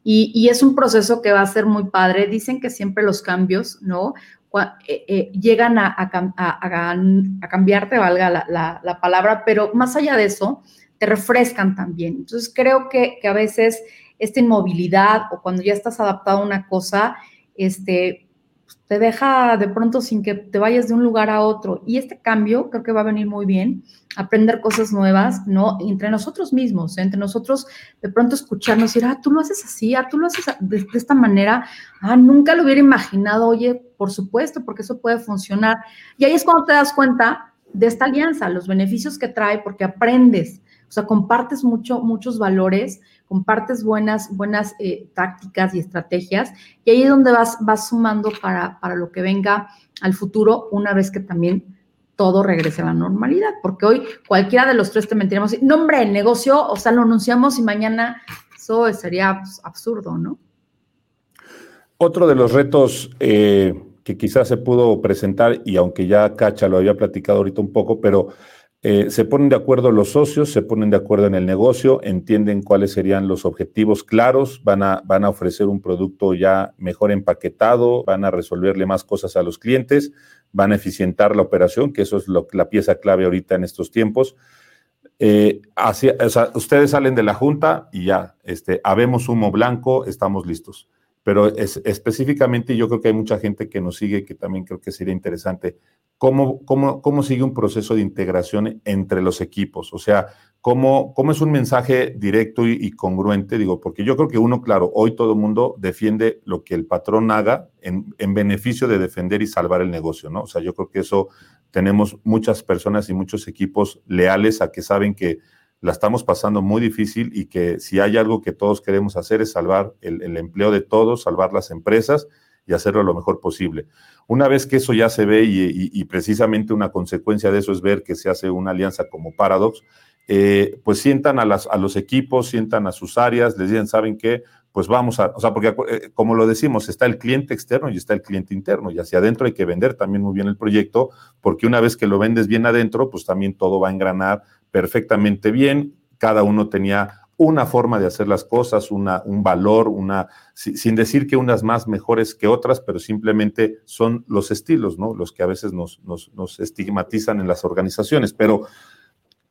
Y, es un proceso que va a ser muy padre. Dicen que siempre los cambios, ¿no? Eh, eh, llegan a, a, cambiarte, valga la, la, palabra, pero más allá de eso, te refrescan también. Entonces, creo que, que a veces esta inmovilidad o cuando ya estás adaptado a una cosa, este, te deja de pronto sin que te vayas de un lugar a otro. Y este cambio creo que va a venir muy bien, aprender cosas nuevas, ¿no? Entre nosotros mismos, ¿eh? entre nosotros de pronto escucharnos y decir, ah, tú lo haces así, ah, tú lo haces de, esta manera, ah, nunca lo hubiera imaginado, oye, por supuesto, porque eso puede funcionar. Y ahí es cuando te das cuenta de esta alianza, los beneficios que trae, porque aprendes, o sea, compartes mucho, muchos valores, compartes buenas, buenas eh, tácticas y estrategias, y ahí es donde vas, vas sumando para, para lo que venga al futuro, una vez que también todo regrese a la normalidad, porque hoy cualquiera de los tres te mentiríamos, no hombre, negocio, o sea, lo anunciamos y mañana eso sería pues, absurdo, ¿no? Otro de los retos eh, que quizás se pudo presentar, y aunque ya Cacha lo había platicado ahorita un poco, pero eh, se ponen de acuerdo los socios, se ponen de acuerdo en el negocio, entienden cuáles serían los objetivos claros, van a, van a ofrecer un producto ya mejor empaquetado, van a resolverle más cosas a los clientes, van a eficientar la operación, que eso es la pieza clave ahorita en estos tiempos. Eh, ustedes salen de la junta y ya, este, habemos humo blanco, estamos listos pero es, específicamente yo creo que hay mucha gente que nos sigue que también creo que sería interesante. ¿Cómo, cómo, cómo sigue un proceso de integración entre los equipos? O sea, ¿cómo, cómo es un mensaje directo y, congruente? Digo, porque yo creo que uno, claro, hoy todo el mundo defiende lo que el patrón haga en, en beneficio de defender y salvar el negocio, ¿no? O sea, yo creo que eso tenemos muchas personas y muchos equipos leales a que saben que la estamos pasando muy difícil y que si hay algo que todos queremos hacer es salvar el, empleo de todos, salvar las empresas y hacerlo lo mejor posible. Una vez que eso ya se ve y, precisamente una consecuencia de eso es ver que se hace una alianza como Paradox, eh, pues sientan a, las, a los equipos, sientan a sus áreas, les dicen, ¿saben qué? Pues vamos a, o sea, porque eh, como lo decimos, está el cliente externo y está el cliente interno, y hacia adentro hay que vender también muy bien el proyecto, porque una vez que lo vendes bien adentro, pues también todo va a engranar perfectamente bien, cada uno tenía una forma de hacer las cosas, una, un valor, una, sin decir que unas más mejores que otras, pero simplemente son los estilos, ¿no? Los que a veces nos, nos, estigmatizan en las organizaciones. Pero,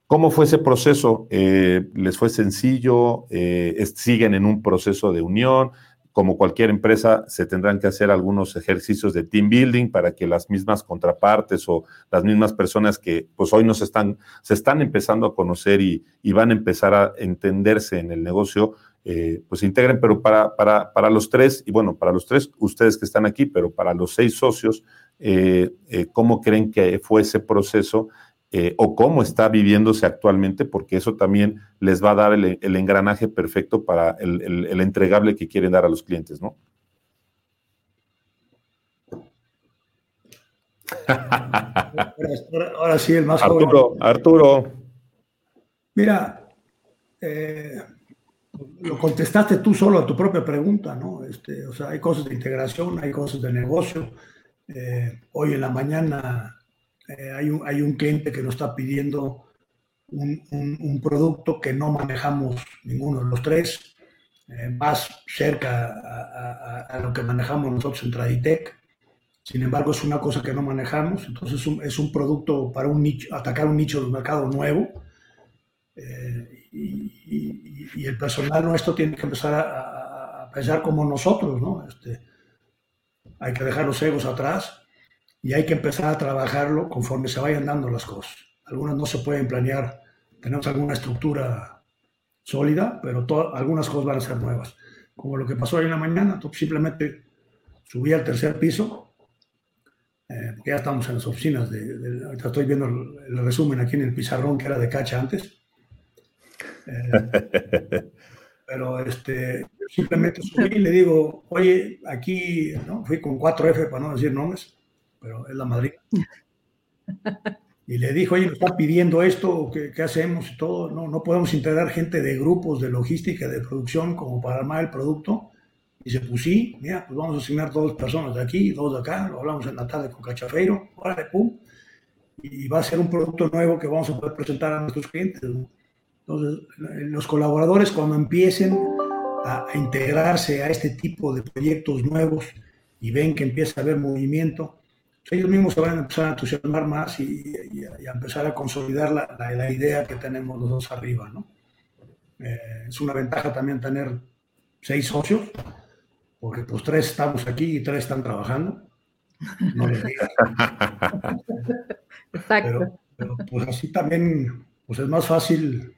¿cómo fue ese proceso? Eh, ¿Les fue sencillo? Eh, ¿Siguen en un proceso de unión? Como cualquier empresa, se tendrán que hacer algunos ejercicios de team building para que las mismas contrapartes o las mismas personas que pues hoy nos están, se están empezando a conocer y, van a empezar a entenderse en el negocio, eh, pues integren, pero para, para, para, los tres, y bueno, para los tres, ustedes que están aquí, pero para los seis socios, eh, eh, ¿cómo creen que fue ese proceso eh, o cómo está viviéndose actualmente, porque eso también les va a dar el, engranaje perfecto para el, entregable que quieren dar a los clientes, ¿no? Ahora, sí, el más Arturo, Arturo. Mira, eh, lo contestaste tú solo a tu propia pregunta, ¿no? Este, o sea, hay cosas de integración, hay cosas de negocio. Eh, hoy en la mañana eh, hay, un, cliente que nos está pidiendo un, producto que no manejamos ninguno de los tres, eh, más cerca a, lo que manejamos nosotros en Traditec. Sin embargo, es una cosa que no manejamos, entonces es un, producto para un nicho, atacar un nicho de mercado nuevo. Eh, y, el personal nuestro tiene que empezar a, a pensar como nosotros, ¿no? Este, hay que dejar los egos atrás y hay que empezar a trabajarlo conforme se vayan dando las cosas. Algunas no se pueden planear, tenemos alguna estructura sólida, pero algunas cosas van a ser nuevas. Como lo que pasó hoy en la mañana, simplemente subí al tercer piso, eh, porque ya estamos en las oficinas, de, estoy viendo el, resumen aquí en el pizarrón que era de cacha antes. Eh, pero este, simplemente subí y le digo, oye, aquí, ¿no? fui con 4F para no decir nombres, pero es la Madrid. Y le dijo, oye, nos está pidiendo esto, ¿qué, ¿qué, hacemos? Y todo, no, no podemos integrar gente de grupos de logística, de producción, como para armar el producto. Y dice, pues sí, mira, pues vamos a asignar dos personas de aquí, dos de acá, lo hablamos en la tarde con Cachafeiro, órale, pum. Y va a ser un producto nuevo que vamos a poder presentar a nuestros clientes. Entonces, los colaboradores cuando empiecen a, integrarse a este tipo de proyectos nuevos y ven que empieza a haber movimiento, ellos mismos se van a empezar a entusiasmar más y, a empezar a consolidar la, la, idea que tenemos los dos arriba. ¿no? Eh, es una ventaja también tener seis socios, porque pues tres estamos aquí y tres están trabajando. No les digas. Exacto. Pero, pues así también pues es más fácil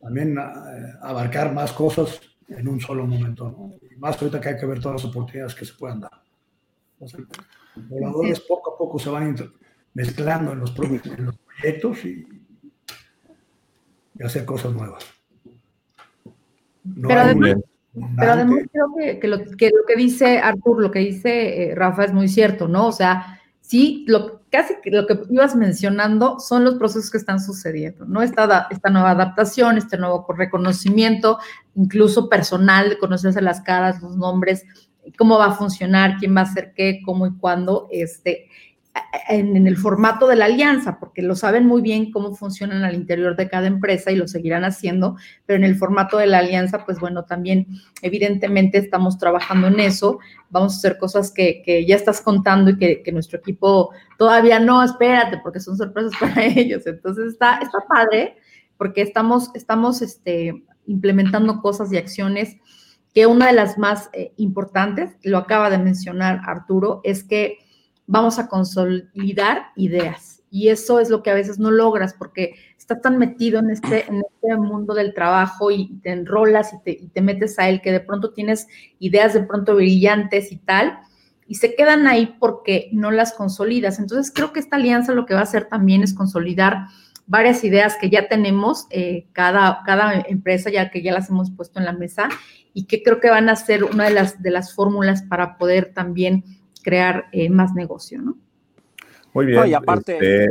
también eh, abarcar más cosas en un solo momento, ¿no? Y más ahorita que hay que ver todas las oportunidades que se puedan dar. Los voladores poco a poco se van mezclando en los, proyectos y, hacer cosas nuevas. pero, además, creo que, lo, que, dice Artur, lo que dice eh, Rafa es muy cierto, ¿no? O sea, sí, lo, casi lo que ibas mencionando son los procesos que están sucediendo, ¿no? Esta, esta nueva adaptación, este nuevo reconocimiento, incluso personal, de conocerse las caras, los nombres, cómo va a funcionar, quién va a hacer qué, cómo y cuándo, este, en, el formato de la alianza, porque lo saben muy bien cómo funcionan al interior de cada empresa y lo seguirán haciendo, pero en el formato de la alianza, pues bueno, también evidentemente estamos trabajando en eso, vamos a hacer cosas que, ya estás contando y que, nuestro equipo todavía no, espérate, porque son sorpresas para ellos, entonces está, está padre, porque estamos, estamos este, implementando cosas y acciones que una de las más eh, importantes, lo acaba de mencionar Arturo, es que vamos a consolidar ideas. Y eso es lo que a veces no logras porque estás tan metido en este, en este mundo del trabajo y te enrolas y te, te metes a él que de pronto tienes ideas de pronto brillantes y tal, y se quedan ahí porque no las consolidas. Entonces creo que esta alianza lo que va a hacer también es consolidar varias ideas que ya tenemos, eh, cada, cada empresa ya que ya las hemos puesto en la mesa y que creo que van a ser una de las, de las fórmulas para poder también crear eh, más negocio, ¿no? Muy bien. y aparte, este,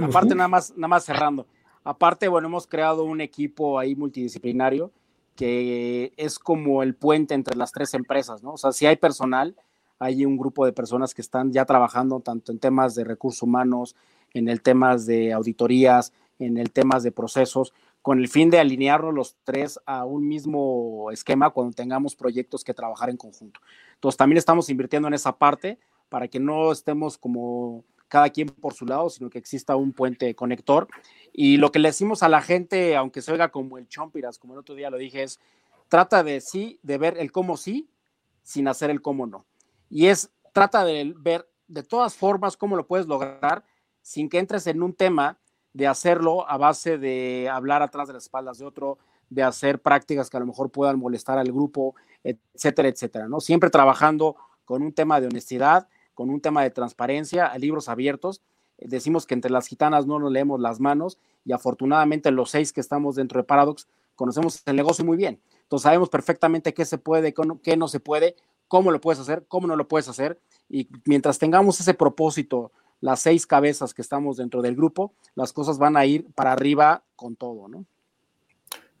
aparte nada más, nada más cerrando. Aparte, bueno, hemos creado un equipo ahí multidisciplinario que es como el puente entre las tres empresas, ¿no? O sea, si hay personal, hay un grupo de personas que están ya trabajando tanto en temas de recursos humanos, en el temas de auditorías, en el temas de procesos, con el fin de alinearnos los tres a un mismo esquema cuando tengamos proyectos que trabajar en conjunto. Entonces también estamos invirtiendo en esa parte para que no estemos como cada quien por su lado, sino que exista un puente conector. Y lo que le decimos a la gente, aunque se oiga como el chompiras, como el otro día lo dije, es trata de sí, de ver el cómo sí, sin hacer el cómo no. Y es, trata de ver de todas formas cómo lo puedes lograr sin que entres en un tema de hacerlo a base de hablar atrás de las espaldas de otro, de hacer prácticas que a lo mejor puedan molestar al grupo, etcétera, etcétera, ¿no? Siempre trabajando con un tema de honestidad, con un tema de transparencia, libros abiertos. Decimos que entre las gitanas no nos leemos las manos y afortunadamente los seis que estamos dentro de Paradox conocemos el negocio muy bien. Entonces sabemos perfectamente qué se puede, qué no se puede, cómo lo puedes hacer, cómo no lo puedes hacer. Y mientras tengamos ese propósito las seis cabezas que estamos dentro del grupo, las cosas van a ir para arriba con todo, ¿no?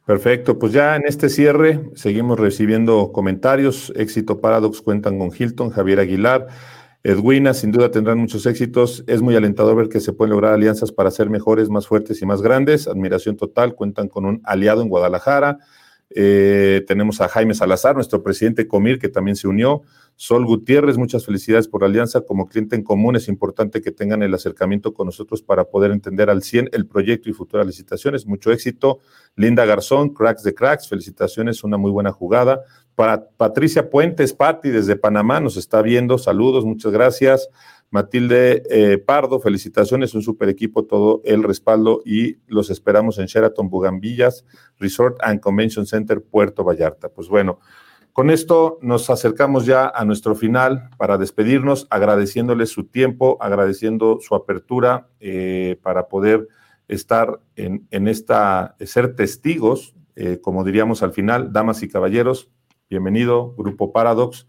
Perfecto, pues ya en este cierre seguimos recibiendo comentarios. Éxito Paradox cuentan con Hilton, Javier Aguilar, Edwina, sin duda tendrán muchos éxitos. Es muy alentador ver que se pueden lograr alianzas para ser mejores, más fuertes y más grandes. Admiración total, cuentan con un aliado en Guadalajara. Eh, tenemos a Jaime Salazar, nuestro presidente Comir, que también se unió. Sol Gutiérrez, muchas felicidades por la alianza. Como cliente en común, es importante que tengan el acercamiento con nosotros para poder entender al 100 el proyecto y futuras licitaciones. Mucho éxito. Linda Garzón, cracks de cracks, felicitaciones, una muy buena jugada. Para Patricia Puentes, Patti, desde Panamá, nos está viendo. Saludos, muchas gracias. Matilde eh, Pardo, felicitaciones, un super equipo, todo el respaldo y los esperamos en Sheraton Bugambillas Resort and Convention Center, Puerto Vallarta. Pues bueno, con esto nos acercamos ya a nuestro final para despedirnos, agradeciéndoles su tiempo, agradeciendo su apertura eh, para poder estar en, esta, ser testigos, eh, como diríamos al final, damas y caballeros, bienvenido, Grupo Paradox,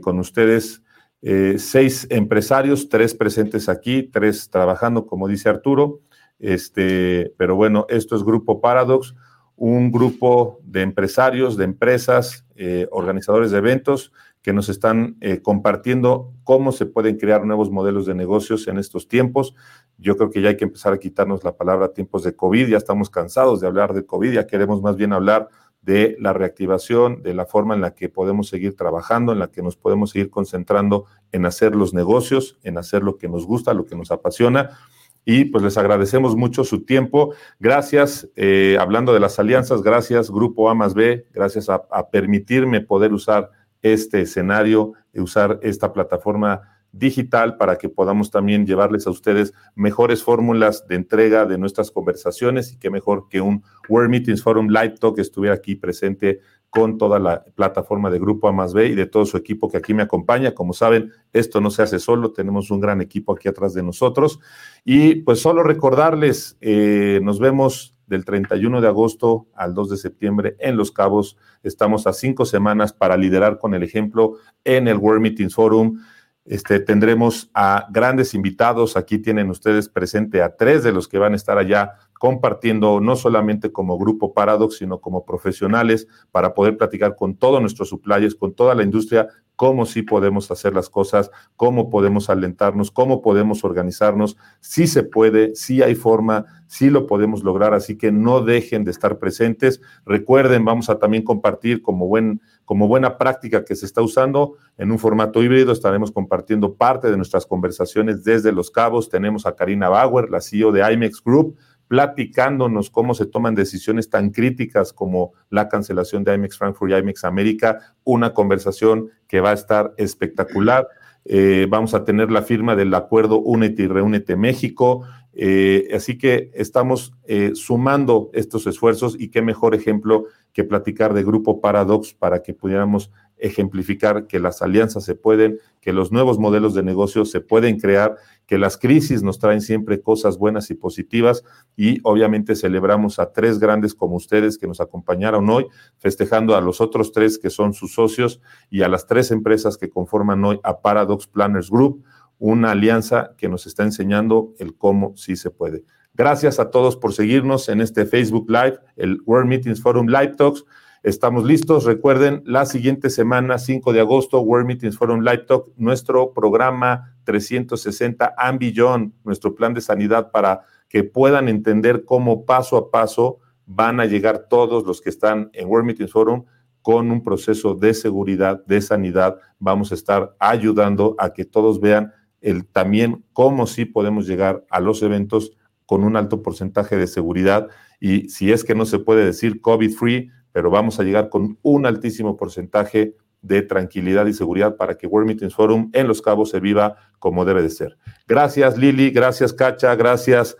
con ustedes eh, seis empresarios, tres presentes aquí, tres trabajando, como dice Arturo. Este, pero bueno, esto es Grupo Paradox, un grupo de empresarios, de empresas, eh, organizadores de eventos que nos están eh, compartiendo cómo se pueden crear nuevos modelos de negocios en estos tiempos. Yo creo que ya hay que empezar a quitarnos la palabra tiempos de COVID, ya estamos cansados de hablar de COVID, ya queremos más bien hablar de la reactivación, de la forma en la que podemos seguir trabajando, en la que nos podemos seguir concentrando en hacer los negocios, en hacer lo que nos gusta, lo que nos apasiona. Y pues les agradecemos mucho su tiempo. Gracias, eh, hablando de las alianzas, gracias Grupo A más B, gracias a, a permitirme poder usar este escenario, usar esta plataforma digital para que podamos también llevarles a ustedes mejores fórmulas de entrega de nuestras conversaciones y qué mejor que un World Meetings Forum Live Talk estuviera aquí presente con toda la plataforma de Grupo A más B y de todo su equipo que aquí me acompaña. Como saben, esto no se hace solo, tenemos un gran equipo aquí atrás de nosotros. Y pues solo recordarles, eh, nos vemos del 31 de agosto al 2 de septiembre en Los Cabos. Estamos a cinco semanas para liderar con el ejemplo en el World Meetings Forum. Este, tendremos a grandes invitados. Aquí tienen ustedes presente a tres de los que van a estar allá compartiendo no solamente como grupo Paradox, sino como profesionales para poder platicar con todos nuestros suppliers, con toda la industria, cómo sí podemos hacer las cosas, cómo podemos alentarnos, cómo podemos organizarnos, si se puede, si hay forma, si lo podemos lograr, así que no dejen de estar presentes. Recuerden, vamos a también compartir como, buen, como buena práctica que se está usando en un formato híbrido, estaremos compartiendo parte de nuestras conversaciones desde Los Cabos. Tenemos a Karina Bauer, la CEO de IMEX Group, platicándonos cómo se toman decisiones tan críticas como la cancelación de IMEX Frankfurt y IMEX América, una conversación que va a estar espectacular. Eh, vamos a tener la firma del acuerdo Únete y Reúnete México. Eh, así que estamos eh, sumando estos esfuerzos y qué mejor ejemplo que platicar de Grupo Paradox para que pudiéramos ejemplificar que las alianzas se pueden, que los nuevos modelos de negocio se pueden crear, que las crisis nos traen siempre cosas buenas y positivas y obviamente celebramos a tres grandes como ustedes que nos acompañaron hoy, festejando a los otros tres que son sus socios y a las tres empresas que conforman hoy a Paradox Planners Group, una alianza que nos está enseñando el cómo sí se puede. Gracias a todos por seguirnos en este Facebook Live, el World Meetings Forum Live Talks. Estamos listos. Recuerden, la siguiente semana, 5 de agosto, World Meetings Forum Live Talk, nuestro programa 360 Ambillón, nuestro plan de sanidad para que puedan entender cómo paso a paso van a llegar todos los que están en World Meetings Forum con un proceso de seguridad, de sanidad. Vamos a estar ayudando a que todos vean el, también cómo sí podemos llegar a los eventos con un alto porcentaje de seguridad y si es que no se puede decir COVID free, pero vamos a llegar con un altísimo porcentaje de tranquilidad y seguridad para que World Meetings Forum en Los Cabos se viva como debe de ser. Gracias Lili, gracias Cacha, gracias.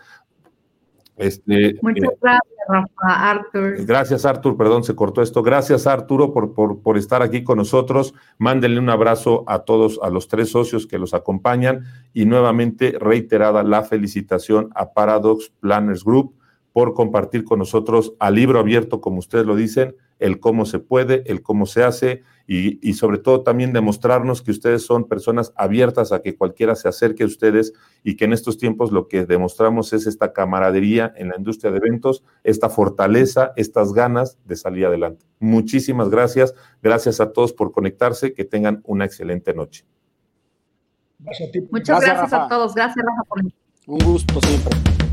Este, Muchas eh, gracias, Rafa, Arthur. Gracias, Arthur, perdón, se cortó esto. Gracias, Arturo, por, por, por estar aquí con nosotros. Mándenle un abrazo a todos, a los tres socios que los acompañan y nuevamente reiterada la felicitación a Paradox Planners Group por compartir con nosotros a libro abierto, como ustedes lo dicen, el cómo se puede, el cómo se hace y, sobre todo también demostrarnos que ustedes son personas abiertas a que cualquiera se acerque a ustedes y que en estos tiempos lo que demostramos es esta camaradería en la industria de eventos, esta fortaleza, estas ganas de salir adelante. Muchísimas gracias. Gracias a todos por conectarse. Que tengan una excelente noche. Muchas gracias, a todos. Gracias, Rafa. Un gusto siempre.